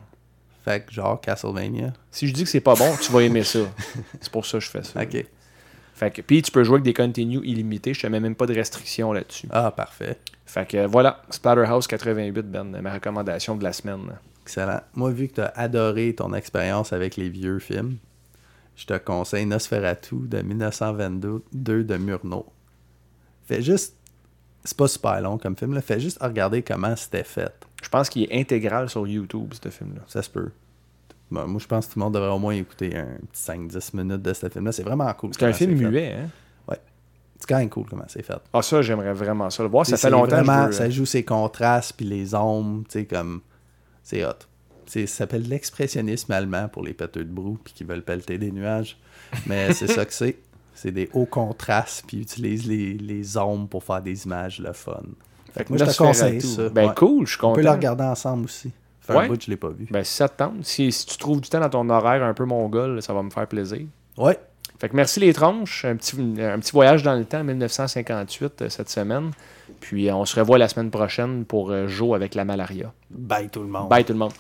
Speaker 2: Fait que genre Castlevania.
Speaker 1: Si je dis que c'est pas bon, tu vas aimer ça. C'est pour ça que je fais ça.
Speaker 2: Ok.
Speaker 1: Fait que, puis tu peux jouer avec des continues illimités. Je te mets même pas de restrictions là-dessus.
Speaker 2: Ah, parfait.
Speaker 1: Fait que voilà, Splatterhouse 88, Ben, ma recommandation de la semaine.
Speaker 2: Excellent. Moi, vu que tu as adoré ton expérience avec les vieux films, je te conseille Nosferatu de 1922 de Murnau. Fais juste. C'est pas super long comme film, là. Fais juste regarder comment c'était fait.
Speaker 1: Je pense qu'il est intégral sur YouTube, ce film-là.
Speaker 2: Ça se peut. Bon, moi, je pense que tout le monde devrait au moins écouter un petit 5-10 minutes de ce film-là. C'est vraiment cool.
Speaker 1: C'est un film muet, hein?
Speaker 2: C'est quand même cool comment c'est fait.
Speaker 1: Ah, ça, j'aimerais vraiment ça le voir. Ça fait longtemps
Speaker 2: vraiment-
Speaker 1: que je veux,
Speaker 2: Ça joue ses contrastes puis les ombres, tu sais, comme. C'est hot. C'est- Ça s'appelle l'expressionnisme allemand pour les péteux de brou puis qui veulent pelleter des nuages. Mais c'est ça que c'est. C'est des hauts contrastes puis ils utilisent les, les ombres pour faire des images le fun. Fait que moi, je te conseille ça.
Speaker 1: Ben
Speaker 2: Ouais.
Speaker 1: cool, je suis
Speaker 2: On
Speaker 1: content.
Speaker 2: peut le regarder ensemble aussi. Fait
Speaker 1: Ouais.
Speaker 2: un bout, je l'ai pas vu.
Speaker 1: Ben, si ça te tente, si, si tu trouves du temps dans ton horaire un peu mongol, ça va me faire plaisir.
Speaker 2: Ouais.
Speaker 1: Fait que merci les tronches. Un petit, un petit voyage dans le temps, 1958, euh, cette semaine. Puis euh, on se revoit la semaine prochaine pour euh, Joe avec la malaria.
Speaker 2: Bye tout le monde.
Speaker 1: Bye tout le monde.